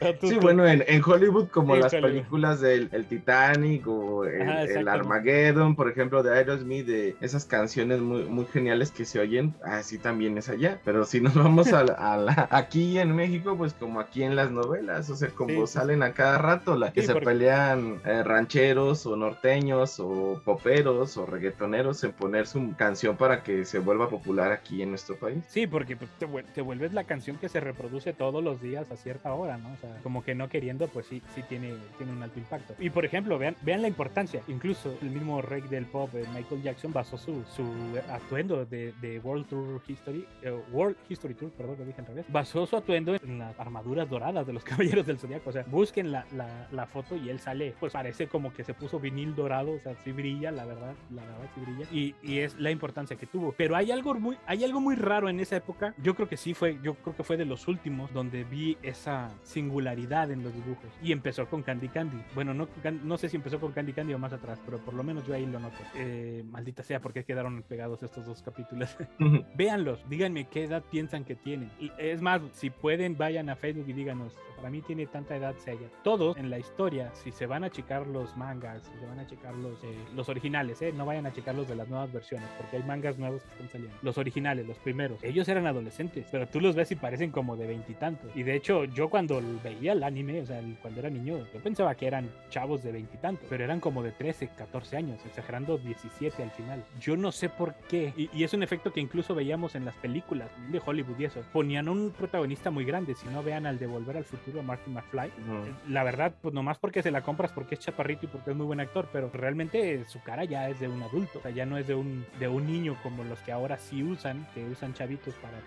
Pero tú- Sí, tú- bueno, en, en Hollywood, como Sí, las Hollywood. películas del el Titanic o el, Ajá, el exactamente. Armageddon, por ejemplo, de Aerosmith, de esas canciones muy, muy geniales que se oyen, así también es allá. Pero si nos vamos a, la- a la- aquí en México, pues como aquí en las novelas, o sea, como Sí, salen a cada rato, la que se porque- pelean eh, rancheros o norteños o poperos o reggaetoneros en poner su canción para que se vuelva popular aquí en nuestro país. Sí, porque pues, te, vuel- te vuelves la canción que se reproduce todos los días a cierta hora, ¿no? O sea, como que no queriendo, pues sí, sí tiene, tiene un alto impacto. Y por ejemplo, vean, vean la importancia. Incluso el mismo rey del pop, eh, Michael Jackson, basó su, su atuendo de, de World Tour History, eh, World History Tour, perdón, lo dije en revés. Basó su atuendo en las armaduras doradas de los caballeros del zodiaco. O sea, busquen la, la, la foto y él sale, pues parece como que se puso vinil dorado, o sea, sí brilla, la verdad, la verdad sí brilla. Y, y es la importancia que tuvo. Pero hay algo muy, hay algo muy raro en esa época. Yo creo que sí fue, yo creo que fue de los últimos donde vi esa singularidad en los dibujos. Y empezó con Candy Candy. Bueno, no, no sé si empezó con Candy Candy o más atrás, pero por lo menos yo ahí lo noto. Eh, maldita sea, porque quedaron pegados estos dos capítulos. Véanlos, díganme qué edad piensan que tienen. Y es más, si pueden, vayan a Facebook y díganos, para mí tiene tanta edad Seiya. Todos en la historia, si se van a checar los mangas, si se van a checar los, eh, los originales, eh, no vayan a checar los de las nuevas versiones, porque hay mangas nuevos que están saliendo. Los originales, los primeros, ellos eran adolescentes, pero tú los ves y parecen como de veintitantos. Y, de hecho, yo cuando veía el anime, o sea, cuando era niño, yo pensaba que eran chavos de veintitantos, pero eran como de 13, 14 años, exagerando 17 al final. Yo no sé por qué, y, y es un efecto que incluso veíamos en las películas de Hollywood y eso. Ponían un protagonista muy grande, si no vean al de Volver al Futuro, Martin McFly. Ujú. La verdad, pues nomás porque se la compras porque es chaparrito y porque es muy buen actor, pero realmente su cara ya es de un adulto, o sea, ya no es de un, de un niño como los que ahora sí usan, que usan chavitos para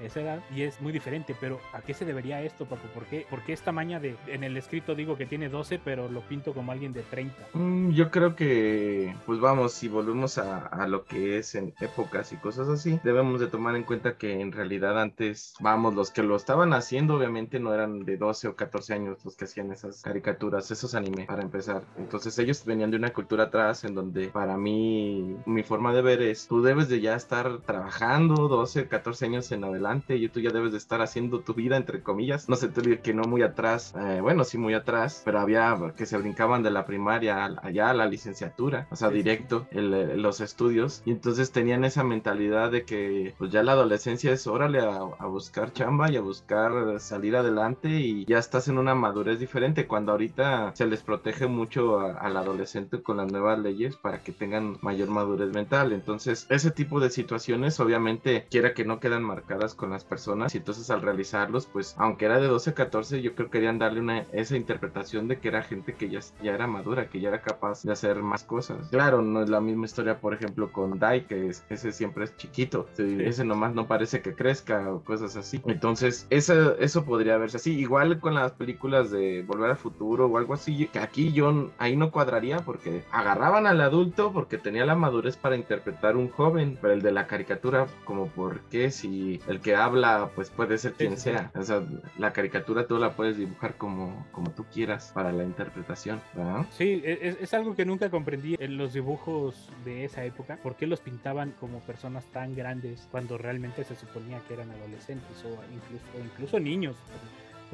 esa edad, y es muy diferente, pero ¿a qué se debería esto, Paco? ¿Por qué, por qué esta maña de, en el escrito digo que tiene 12, pero lo pinto como alguien de 30? Mm, Yo creo que, pues vamos, si volvemos a, a lo que es en épocas y cosas así, debemos de tomar en cuenta que en realidad antes, vamos, los que lo estaban haciendo obviamente no eran de 12 o 14 años los que hacían esas caricaturas, esos anime, para empezar. Entonces ellos venían de una cultura atrás en donde para mí, mi forma de ver es, tú debes de ya estar trabajando 12, 14 años en adelante y tú ya debes de estar haciendo tu vida, entre comillas. No sé, tú que no muy atrás, eh, bueno, sí muy atrás, pero había que se brincaban de la primaria al- allá a la licenciatura, o sea, Sí, sí, directo, el, eh, los estudios, y entonces tenían esa mentalidad de que pues ya la adolescencia es órale a, a buscar chamba y a buscar salir adelante y ya estás en una madurez diferente, cuando ahorita se les protege mucho al adolescente con las nuevas leyes para que tengan mayor madurez mental, entonces ese tipo de situaciones obviamente quiera que no quedan marcadas con las personas y entonces al realizarlos pues aunque era de 12 a 14 yo creo que querían darle una, esa interpretación de que era gente que ya, ya era madura, que ya era capaz de hacer más cosas. Claro, no es la misma historia por ejemplo con Dai que es, ese siempre es chiquito, Sí, ese nomás no parece que crezca o cosas así. Entonces eso, eso podría verse así, igual con las películas de Volver al Futuro o algo así, que aquí yo ahí no cuadraría porque agarraban al adulto porque tenía la madurez para interpretar un joven, pero el de la caricatura como por qué si el que habla pues puede ser quien sí, sea, o sea, la caricatura tú la puedes dibujar como, como tú quieras para la interpretación, ¿verdad? Sí, e- es, es algo que nunca comprendí en los dibujos de esa época. ¿Por qué los pintaban como personas tan grandes cuando realmente se suponía que eran adolescentes o incluso, o incluso niños?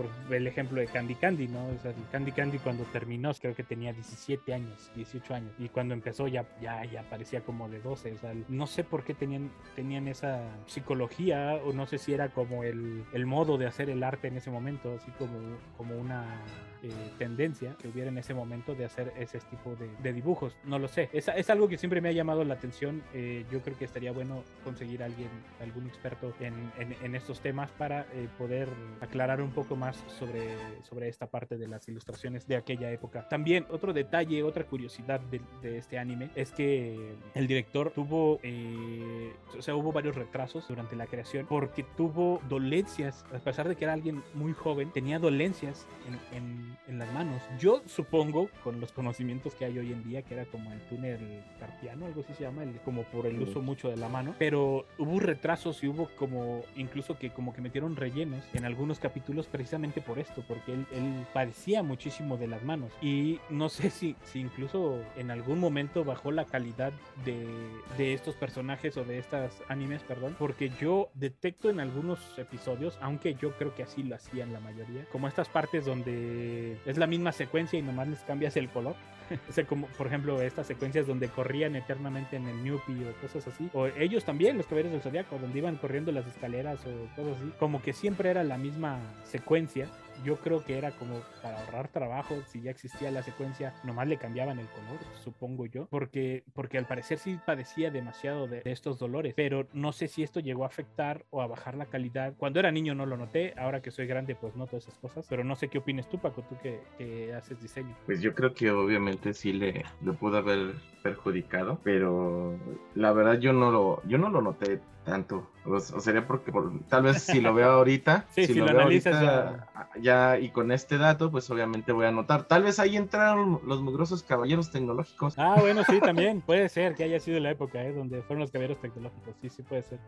Por el ejemplo de Candy Candy, ¿no? O sea, Candy Candy cuando terminó creo que tenía 17 años, 18 años. Y cuando empezó ya, ya, ya parecía como de 12. O sea, no sé por qué tenían, tenían esa psicología o no sé si era como el, el modo de hacer el arte en ese momento, así como, como una eh, tendencia que hubiera en ese momento de hacer ese tipo de, dibujos. No lo sé. Es, es algo que siempre me ha llamado la atención. Eh, yo creo que estaría bueno conseguir a alguien, algún experto en, en- en estos temas para eh, poder aclarar un poco más sobre, sobre esta parte de las ilustraciones de aquella época. También otro detalle, otra curiosidad de, de este anime es que el director tuvo, eh, o sea, hubo varios retrasos durante la creación porque tuvo dolencias, a pesar de que era alguien muy joven, tenía dolencias en, en- en las manos. Yo supongo, con los conocimientos que hay hoy en día, que era como el túnel carpiano, algo así se llama, el- como por el uso mucho de la mano, pero hubo retrasos y hubo como, incluso que como que metieron rellenos en algunos capítulos precisamente por esto, porque él, él padecía muchísimo de las manos. Y no sé si, si incluso en algún momento bajó la calidad de, de estos personajes o de estas animes, perdón, porque yo detecto en algunos episodios, aunque yo creo que así lo hacían la mayoría, como estas partes donde es la misma secuencia y nomás les cambias el color. O sea, como por ejemplo estas secuencias donde corrían eternamente en el Newpie o cosas así. O ellos también, los caballeros del Zodiaco, donde iban corriendo las escaleras o cosas así. Como que siempre era la misma secuencia. Yo creo que era como para ahorrar trabajo, si ya existía la secuencia, nomás le cambiaban el color, supongo yo, porque, porque al parecer sí padecía demasiado de, estos dolores, pero no sé si esto llegó a afectar o a bajar la calidad. Cuando era niño no lo noté, ahora que soy grande pues noto esas cosas, pero no sé qué opines tú, Paco, tú que, que haces diseño. Pues yo creo que obviamente sí le, le pudo haber perjudicado, pero la verdad yo no lo, yo no lo noté tanto. O, sería porque por- tal vez si lo veo ahorita, Sí, si lo veo analizas ahorita, ya. y con este dato, pues obviamente voy a notar. Tal vez ahí entraron los mugrosos caballeros tecnológicos. Ah, bueno, sí, también puede ser que haya sido la época ¿eh? donde fueron los caballeros tecnológicos. Sí, sí puede ser.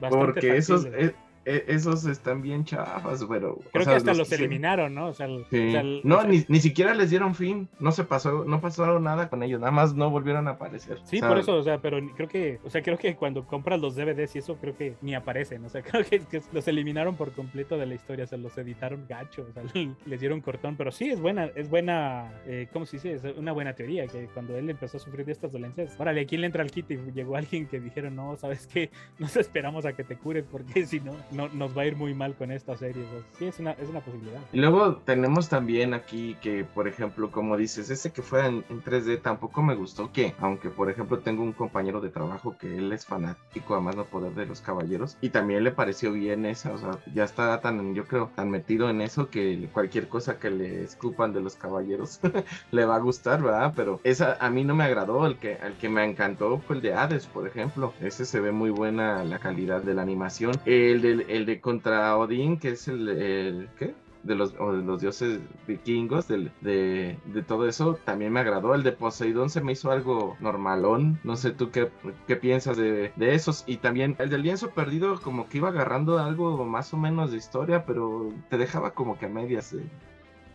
Bastante Porque esos, eh, esos están bien chafas, pero. o Creo sea, que hasta los eliminaron, ¿no? O sea, el- Sí. o sea, el- no, o sea, ni, ni siquiera les dieron fin. No se pasó, no pasaron nada con ellos. Nada más no volvieron a aparecer. Sí, por eso, o sea, pero creo que, o sea, creo que cuando compras los DVDs y eso, creo que ni aparecen, o sea, creo que, que los eliminaron por completo de la historia, o sea, los editaron gacho, o sea, les dieron cortón, pero sí es buena, es buena, eh, ¿cómo se dice? Es una buena teoría, que cuando él empezó a sufrir de estas dolencias, órale, ¿a quién le entra el kit? Y llegó alguien que dijeron, no, ¿sabes qué? Nos esperamos a que te cures, porque si no, no, nos va a ir muy mal con esta serie, sí, es una, es una posibilidad. Y luego tenemos también aquí que, por ejemplo, como dices, ese que fue en, en 3D tampoco me gustó que, aunque por ejemplo tengo un compañero de trabajo que él es fanático a más no poder de los caballeros y también le pareció bien esa, o sea, ya está tan, yo creo, tan metido en eso que cualquier cosa que le escupan de los caballeros le va a gustar, ¿verdad? Pero esa a mí no me agradó, el que, el que me encantó fue el de Hades, por ejemplo, ese se ve muy buena la calidad de la animación, el de, el de contra Odín, que es el, el ¿qué? de los, o de los dioses vikingos, de, de todo eso, también me agradó. El de Poseidón se me hizo algo normalón. No sé tú qué, qué piensas de, de esos. Y también el del lienzo perdido, como que iba agarrando algo más o menos de historia, pero te dejaba como que a medias de-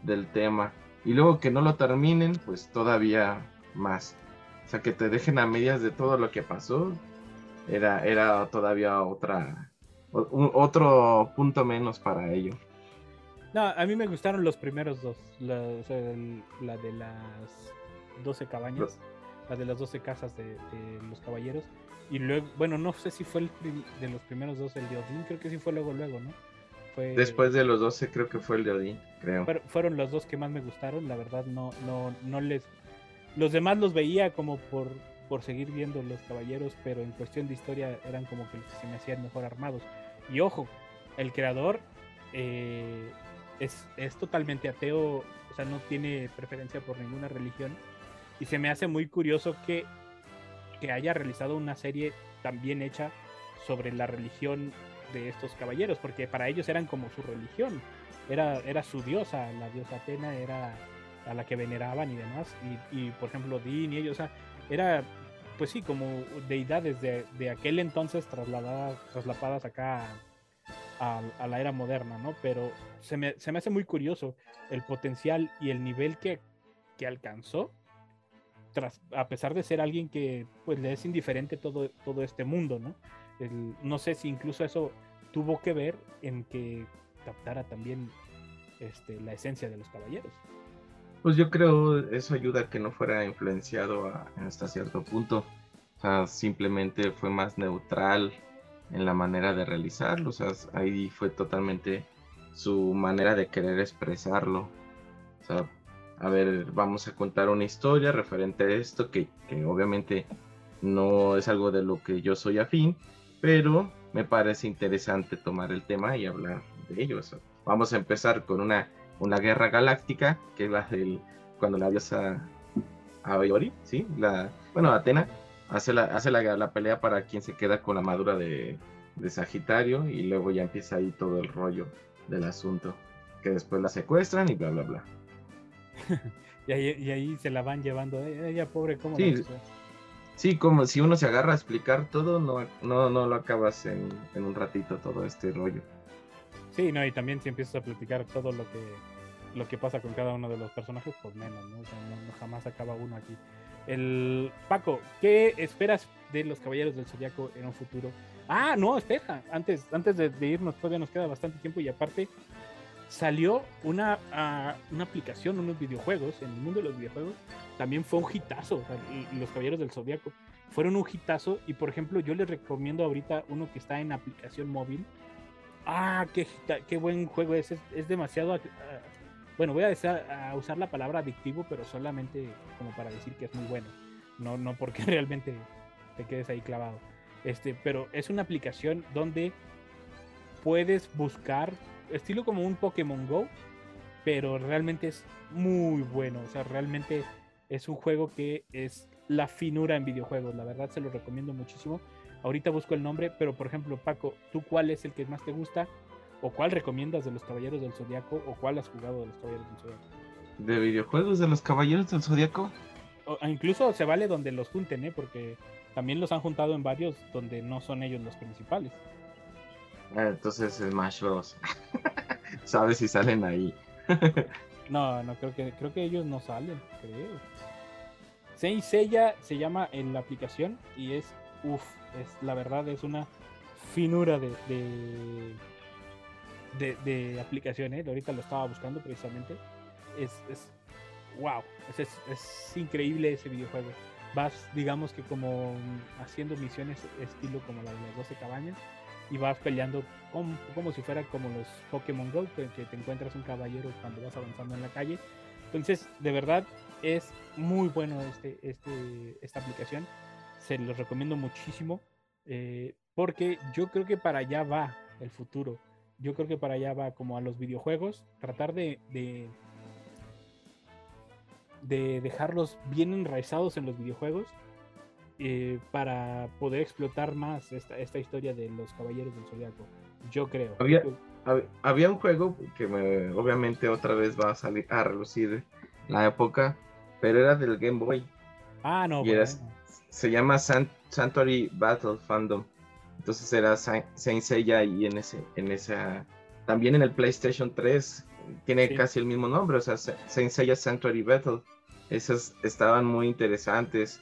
del tema. Y luego que no lo terminen, pues todavía más. O sea, que te dejen a medias de todo lo que pasó. Era, era todavía otra, un- otro punto menos para ello. No, a mí me gustaron los primeros dos. La, o sea, el- la de las 12 cabañas, la de las 12 casas de, de los caballeros. Y luego, bueno, no sé si fue el de los primeros dos el de Odín, creo que sí fue luego, luego, ¿no? Fue, Después de los 12 creo que fue el de Odín, creo. fuer- fueron los dos que más me gustaron, la verdad no, no, no les... Los demás los veía como por, por seguir viendo los caballeros, pero en cuestión de historia eran como que los que se me hacían mejor armados. Y ojo, el creador eh, es, es totalmente ateo, o sea, no tiene preferencia por ninguna religión. Y se me hace muy curioso que, que haya realizado una serie tan bien hecha sobre la religión de estos caballeros, porque para ellos eran como su religión, era, era su diosa, la diosa Atena era a la que veneraban y demás, y, y, por ejemplo Odín y ellos, o sea, era pues sí, como deidades de, de aquel entonces trasladadas, traslapadas acá a, la era moderna, ¿no? Pero se me, se me hace muy curioso el potencial y el nivel que, que alcanzó, tras, a pesar de ser alguien que pues le es indiferente todo, todo este mundo, ¿no? No sé si incluso eso tuvo que ver en que captara también este, la esencia de los caballeros. Pues yo creo eso ayuda a que no fuera influenciado hasta cierto punto. O sea, simplemente fue más neutral en la manera de realizarlo. O sea, ahí fue totalmente su manera de querer expresarlo. O sea, a ver, vamos a contar una historia referente a esto que, que obviamente no es algo de lo que yo soy afín, pero me parece interesante tomar el tema y hablar de ello. O sea, vamos a empezar con una, una guerra galáctica, que es la del, cuando la diosa Aori, ¿sí? La, bueno, Atena, hace, la, hace la, la pelea para quien se queda con la madura de, de Sagitario y luego ya empieza ahí todo el rollo del asunto, que después la secuestran y bla, bla, bla. Y ahí, y ahí se la van llevando. "Eh, Ella, pobre, ¿cómo Sí, hizo?". Sí, como si uno se agarra a explicar todo, no, no, no lo acabas en, en un ratito todo este rollo. Sí, no, y también si empiezas a platicar todo lo que lo que pasa con cada uno de los personajes, pues menos, ¿no? O sea, no- no jamás acaba uno aquí. El Paco, ¿qué esperas de los Caballeros del Zodiaco en un futuro? Ah, no, espera, antes, antes de, de irnos todavía nos queda bastante tiempo y aparte salió una, ah, una aplicación, unos videojuegos, en el mundo de los videojuegos, también fue un hitazo, o sea, y- y los Caballeros del Zodiaco fueron un hitazo y por ejemplo yo les recomiendo ahorita uno que está en aplicación móvil, Ah, qué, qué buen juego es. Es, demasiado. ah, bueno, voy a, a usar la palabra adictivo, pero solamente como para decir que es muy bueno. No, no porque realmente te quedes ahí clavado. Este, pero es una aplicación donde puedes buscar, estilo como un Pokémon Go, pero realmente es muy bueno. O sea, realmente es un juego que es la finura en videojuegos. La verdad se lo recomiendo muchísimo. Ahorita busco el nombre, pero por ejemplo, Paco, ¿tú cuál es el que más te gusta? ¿O cuál recomiendas de los Caballeros del Zodiaco? ¿O cuál has jugado de los Caballeros del Zodiaco? ¿De videojuegos de los Caballeros del Zodíaco? O- o incluso se vale donde los junten, ¿eh? Porque también los han juntado en varios donde no son ellos los principales. Ah, Entonces Smash Bros. ¿Sabes si salen ahí? No, no creo que creo que ellos no salen, creo. Saint Seiya se llama en la aplicación y es uff, es la verdad es una finura de de, de, de aplicación, ¿eh? Ahorita lo estaba buscando precisamente. Es, es wow, es, es, increíble ese videojuego. Vas, digamos que como haciendo misiones estilo como la de las 12 cabañas y vas peleando como, como si fuera como los Pokémon Go, que, que te encuentras un caballero cuando vas avanzando en la calle. Entonces, de verdad, es muy bueno este, este, esta aplicación. Se los recomiendo muchísimo eh, porque yo creo que para allá va el futuro. Yo creo que para allá va como a los videojuegos, tratar de, de, de dejarlos bien enraizados en los videojuegos eh, para poder explotar más esta, esta historia de los Caballeros del Zodiaco. Yo creo. Había- Hab- Había un juego que me- obviamente otra vez va a salir a relucir la época, pero era del Game Boy. Ah, no, y era- bueno. Se llama San- Sanctuary Battle Fandom. Entonces era Sa- Saint Seiya y en ese, en esa, también en el PlayStation 3 tiene Sí. casi el mismo nombre, o sea, Sa- Saint Seiya Sanctuary Battle. Esos estaban muy interesantes.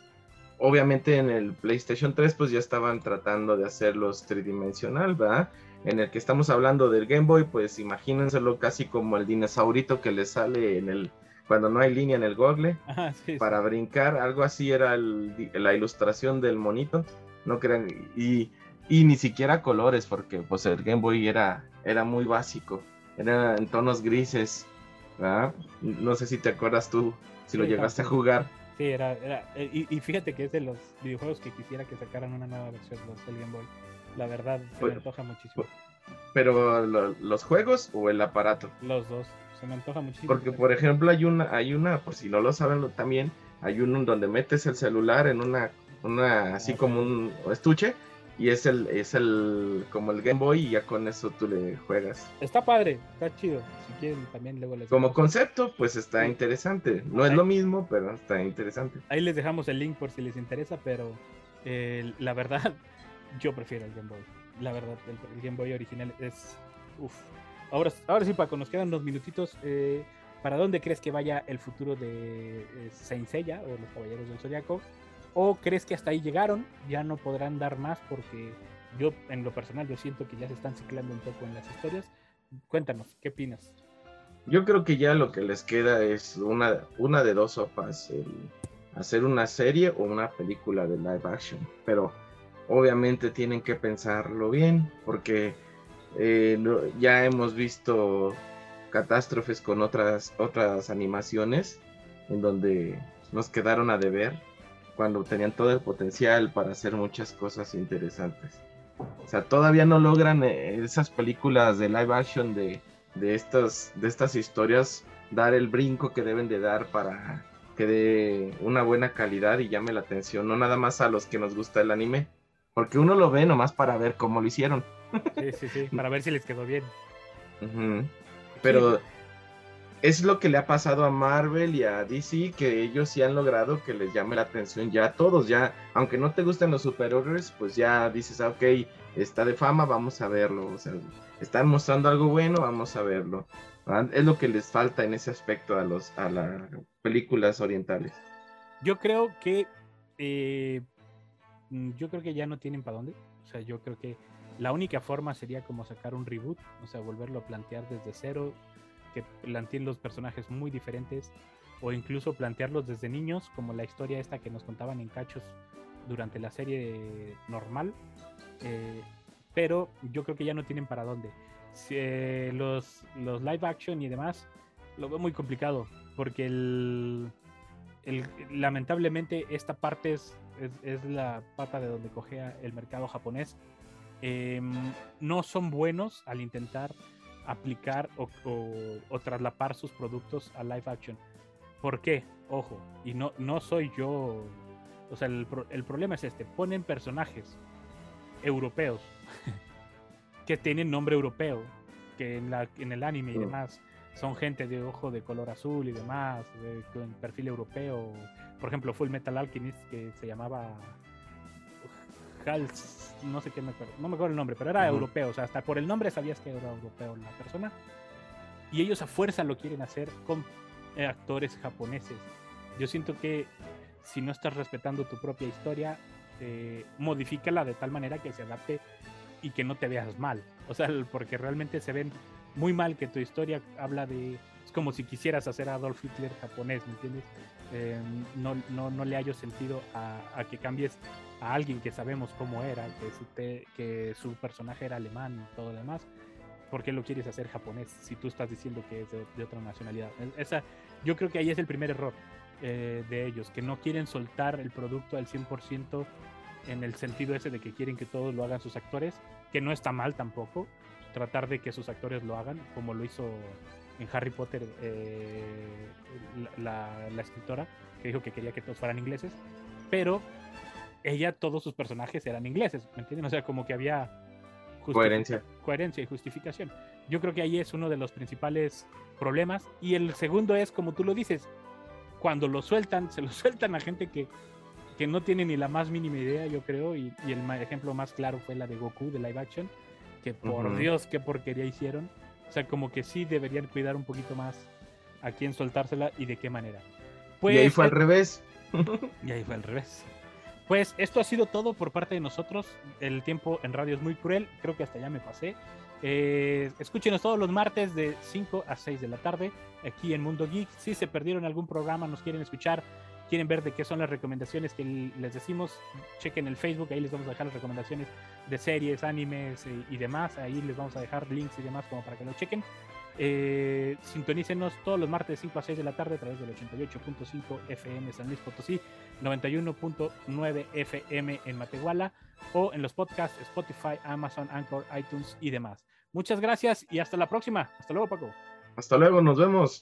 Obviamente en el PlayStation 3 pues ya estaban tratando de hacerlos tridimensional, ¿verdad? En el que estamos hablando del Game Boy, pues imagínenselo casi como el dinosaurito que le sale en el cuando no hay línea en el Google Ajá, sí, sí. para brincar, algo así era el la ilustración del monito, no crean, y, y ni siquiera colores, porque pues el Game Boy era, era muy básico, era en tonos grises, ¿verdad? No sé si te acuerdas tú, si lo llegaste a sí. jugar, Sí, era, era eh, y, y fíjate que es de los videojuegos que quisiera que sacaran una nueva versión los del Game Boy. La verdad, se Pues- me antoja muchísimo. pero lo- los juegos o el aparato, Los dos, se me antoja muchísimo. porque por ejemplo hay una, hay una, por si no lo saben lo- también, hay uno donde metes el celular en una, una así como un estuche, y es el, es el, como el Game Boy, y ya con eso tú le juegas. Está padre, está chido. Si quieren también luego les Como concepto, pues está Sí. interesante. No es lo mismo, pero está interesante. Ahí les dejamos el link por si les interesa, pero eh, la verdad, yo prefiero el Game Boy. La verdad, el, el Game Boy original es... Uf. Ahora, ahora sí, Paco, nos quedan unos minutitos. eh, ¿Para dónde crees que vaya el futuro de eh, Seiya o los Caballeros del Zodiaco? ¿O crees que hasta ahí llegaron? Ya no podrán dar más porque yo, en lo personal, yo siento que ya se están ciclando un poco en las historias. Cuéntanos, ¿qué opinas? Yo creo que ya lo que les queda es una, una de dos sopas, hacer una serie o una película de live action. Pero obviamente tienen que pensarlo bien, porque eh, ya hemos visto catástrofes con otras, otras animaciones en donde nos quedaron a deber cuando tenían todo el potencial para hacer muchas cosas interesantes. O sea, todavía no logran eh, esas películas de live action de, de, estas, de estas historias dar el brinco que deben de dar para que dé una buena calidad y llame la atención, no nada más a los que nos gusta el anime, porque uno lo ve nomás para ver cómo lo hicieron. Sí, sí, sí, para ver si les quedó bien. Pero es lo que le ha pasado a Marvel y a DC, que ellos sí han logrado que les llame la atención ya a todos, ya, aunque no te gusten los superhéroes, pues ya dices, ah, ok, está de fama, vamos a verlo, o sea, están mostrando algo bueno, vamos a verlo. ¿verdad? Es lo que les falta en ese aspecto a los a las películas orientales. Yo creo que eh, mm, yo creo que ya no tienen para dónde. O sea, yo creo que la única forma sería como sacar un reboot, o sea, volverlo a plantear desde cero, que planteen los personajes muy diferentes, o incluso plantearlos desde niños, como la historia esta que nos contaban en cachos durante la serie normal. Eh, pero yo creo que ya no tienen para dónde. Eh, los, los live action y demás lo veo muy complicado, porque el, el- lamentablemente esta parte es, es, la pata de donde cogea el mercado japonés. Em, no son buenos al intentar aplicar o, o- o traslapar sus productos a live action. ¿Por qué? Ojo, y no, no soy yo. O sea, el, el problema es este: ponen personajes europeos que tienen nombre europeo, que en, la, en el anime y demás son gente de ojo de color azul y demás, de- con perfil europeo. Por ejemplo, Full Metal Alchemist, que se llamaba Hals, no sé qué me acuerdo, no me acuerdo el nombre, pero era Ujú. europeo, o sea, hasta por el nombre sabías que era europeo la persona. Y ellos a fuerza lo quieren hacer con eh, actores japoneses. Yo siento que si no estás respetando tu propia historia, eh, modifícala de tal manera que se adapte y que no te veas mal. O sea, porque realmente se ven muy mal que tu historia habla de... Como si quisieras hacer a Adolf Hitler japonés, ¿me entiendes? Eh, no, no, no le hallo sentido a, que cambies a alguien que sabemos cómo era, que su, personaje era alemán y todo lo demás. ¿Por qué lo quieres hacer japonés si tú estás diciendo que es de, otra nacionalidad? Es- Esa, yo creo que ahí es el primer error eh, de ellos, que no quieren soltar el producto al 100% en el sentido ese de que quieren que todos lo hagan sus actores, que no está mal tampoco, tratar de que sus actores lo hagan, como lo hizo en Harry Potter eh, la, la- la escritora, que dijo que quería que todos fueran ingleses, pero ella, todos sus personajes eran ingleses, ¿me entienden? O sea, como que había Coherencia. coherencia y justificación. Yo creo que ahí es uno de los principales problemas. Y el segundo es, como tú lo dices, cuando lo sueltan, se lo sueltan a gente que, que no tiene ni la más mínima idea, yo creo. Y, y el ejemplo más claro fue la de Goku de live action, que por Ujú. Dios, qué porquería hicieron. Sea, como que sí deberían cuidar un poquito más a quién soltársela y de qué manera. y ahí fue eh, al revés. y ahí fue al revés. Pues esto ha sido todo por parte de nosotros. El tiempo en radio es muy cruel. Creo que hasta ya me pasé. Eh, escúchenos todos los martes de 5 a 6 de la tarde aquí en Mundo Geek. Si se perdieron algún programa, nos quieren escuchar, quieren ver de qué son las recomendaciones que les decimos, chequen el Facebook. Ahí les vamos a dejar las recomendaciones de series, animes eh, y demás. Ahí les vamos a dejar links y demás como para que lo chequen. Eh, sintonícenos todos los martes de 5 a 6 de la tarde a través del 88.5 FM San Luis Potosí, 91.9 FM en Matehuala o en los podcasts Spotify, Amazon, Anchor, iTunes y demás. Muchas gracias y hasta la próxima. Hasta luego, Paco. Hasta luego, nos vemos.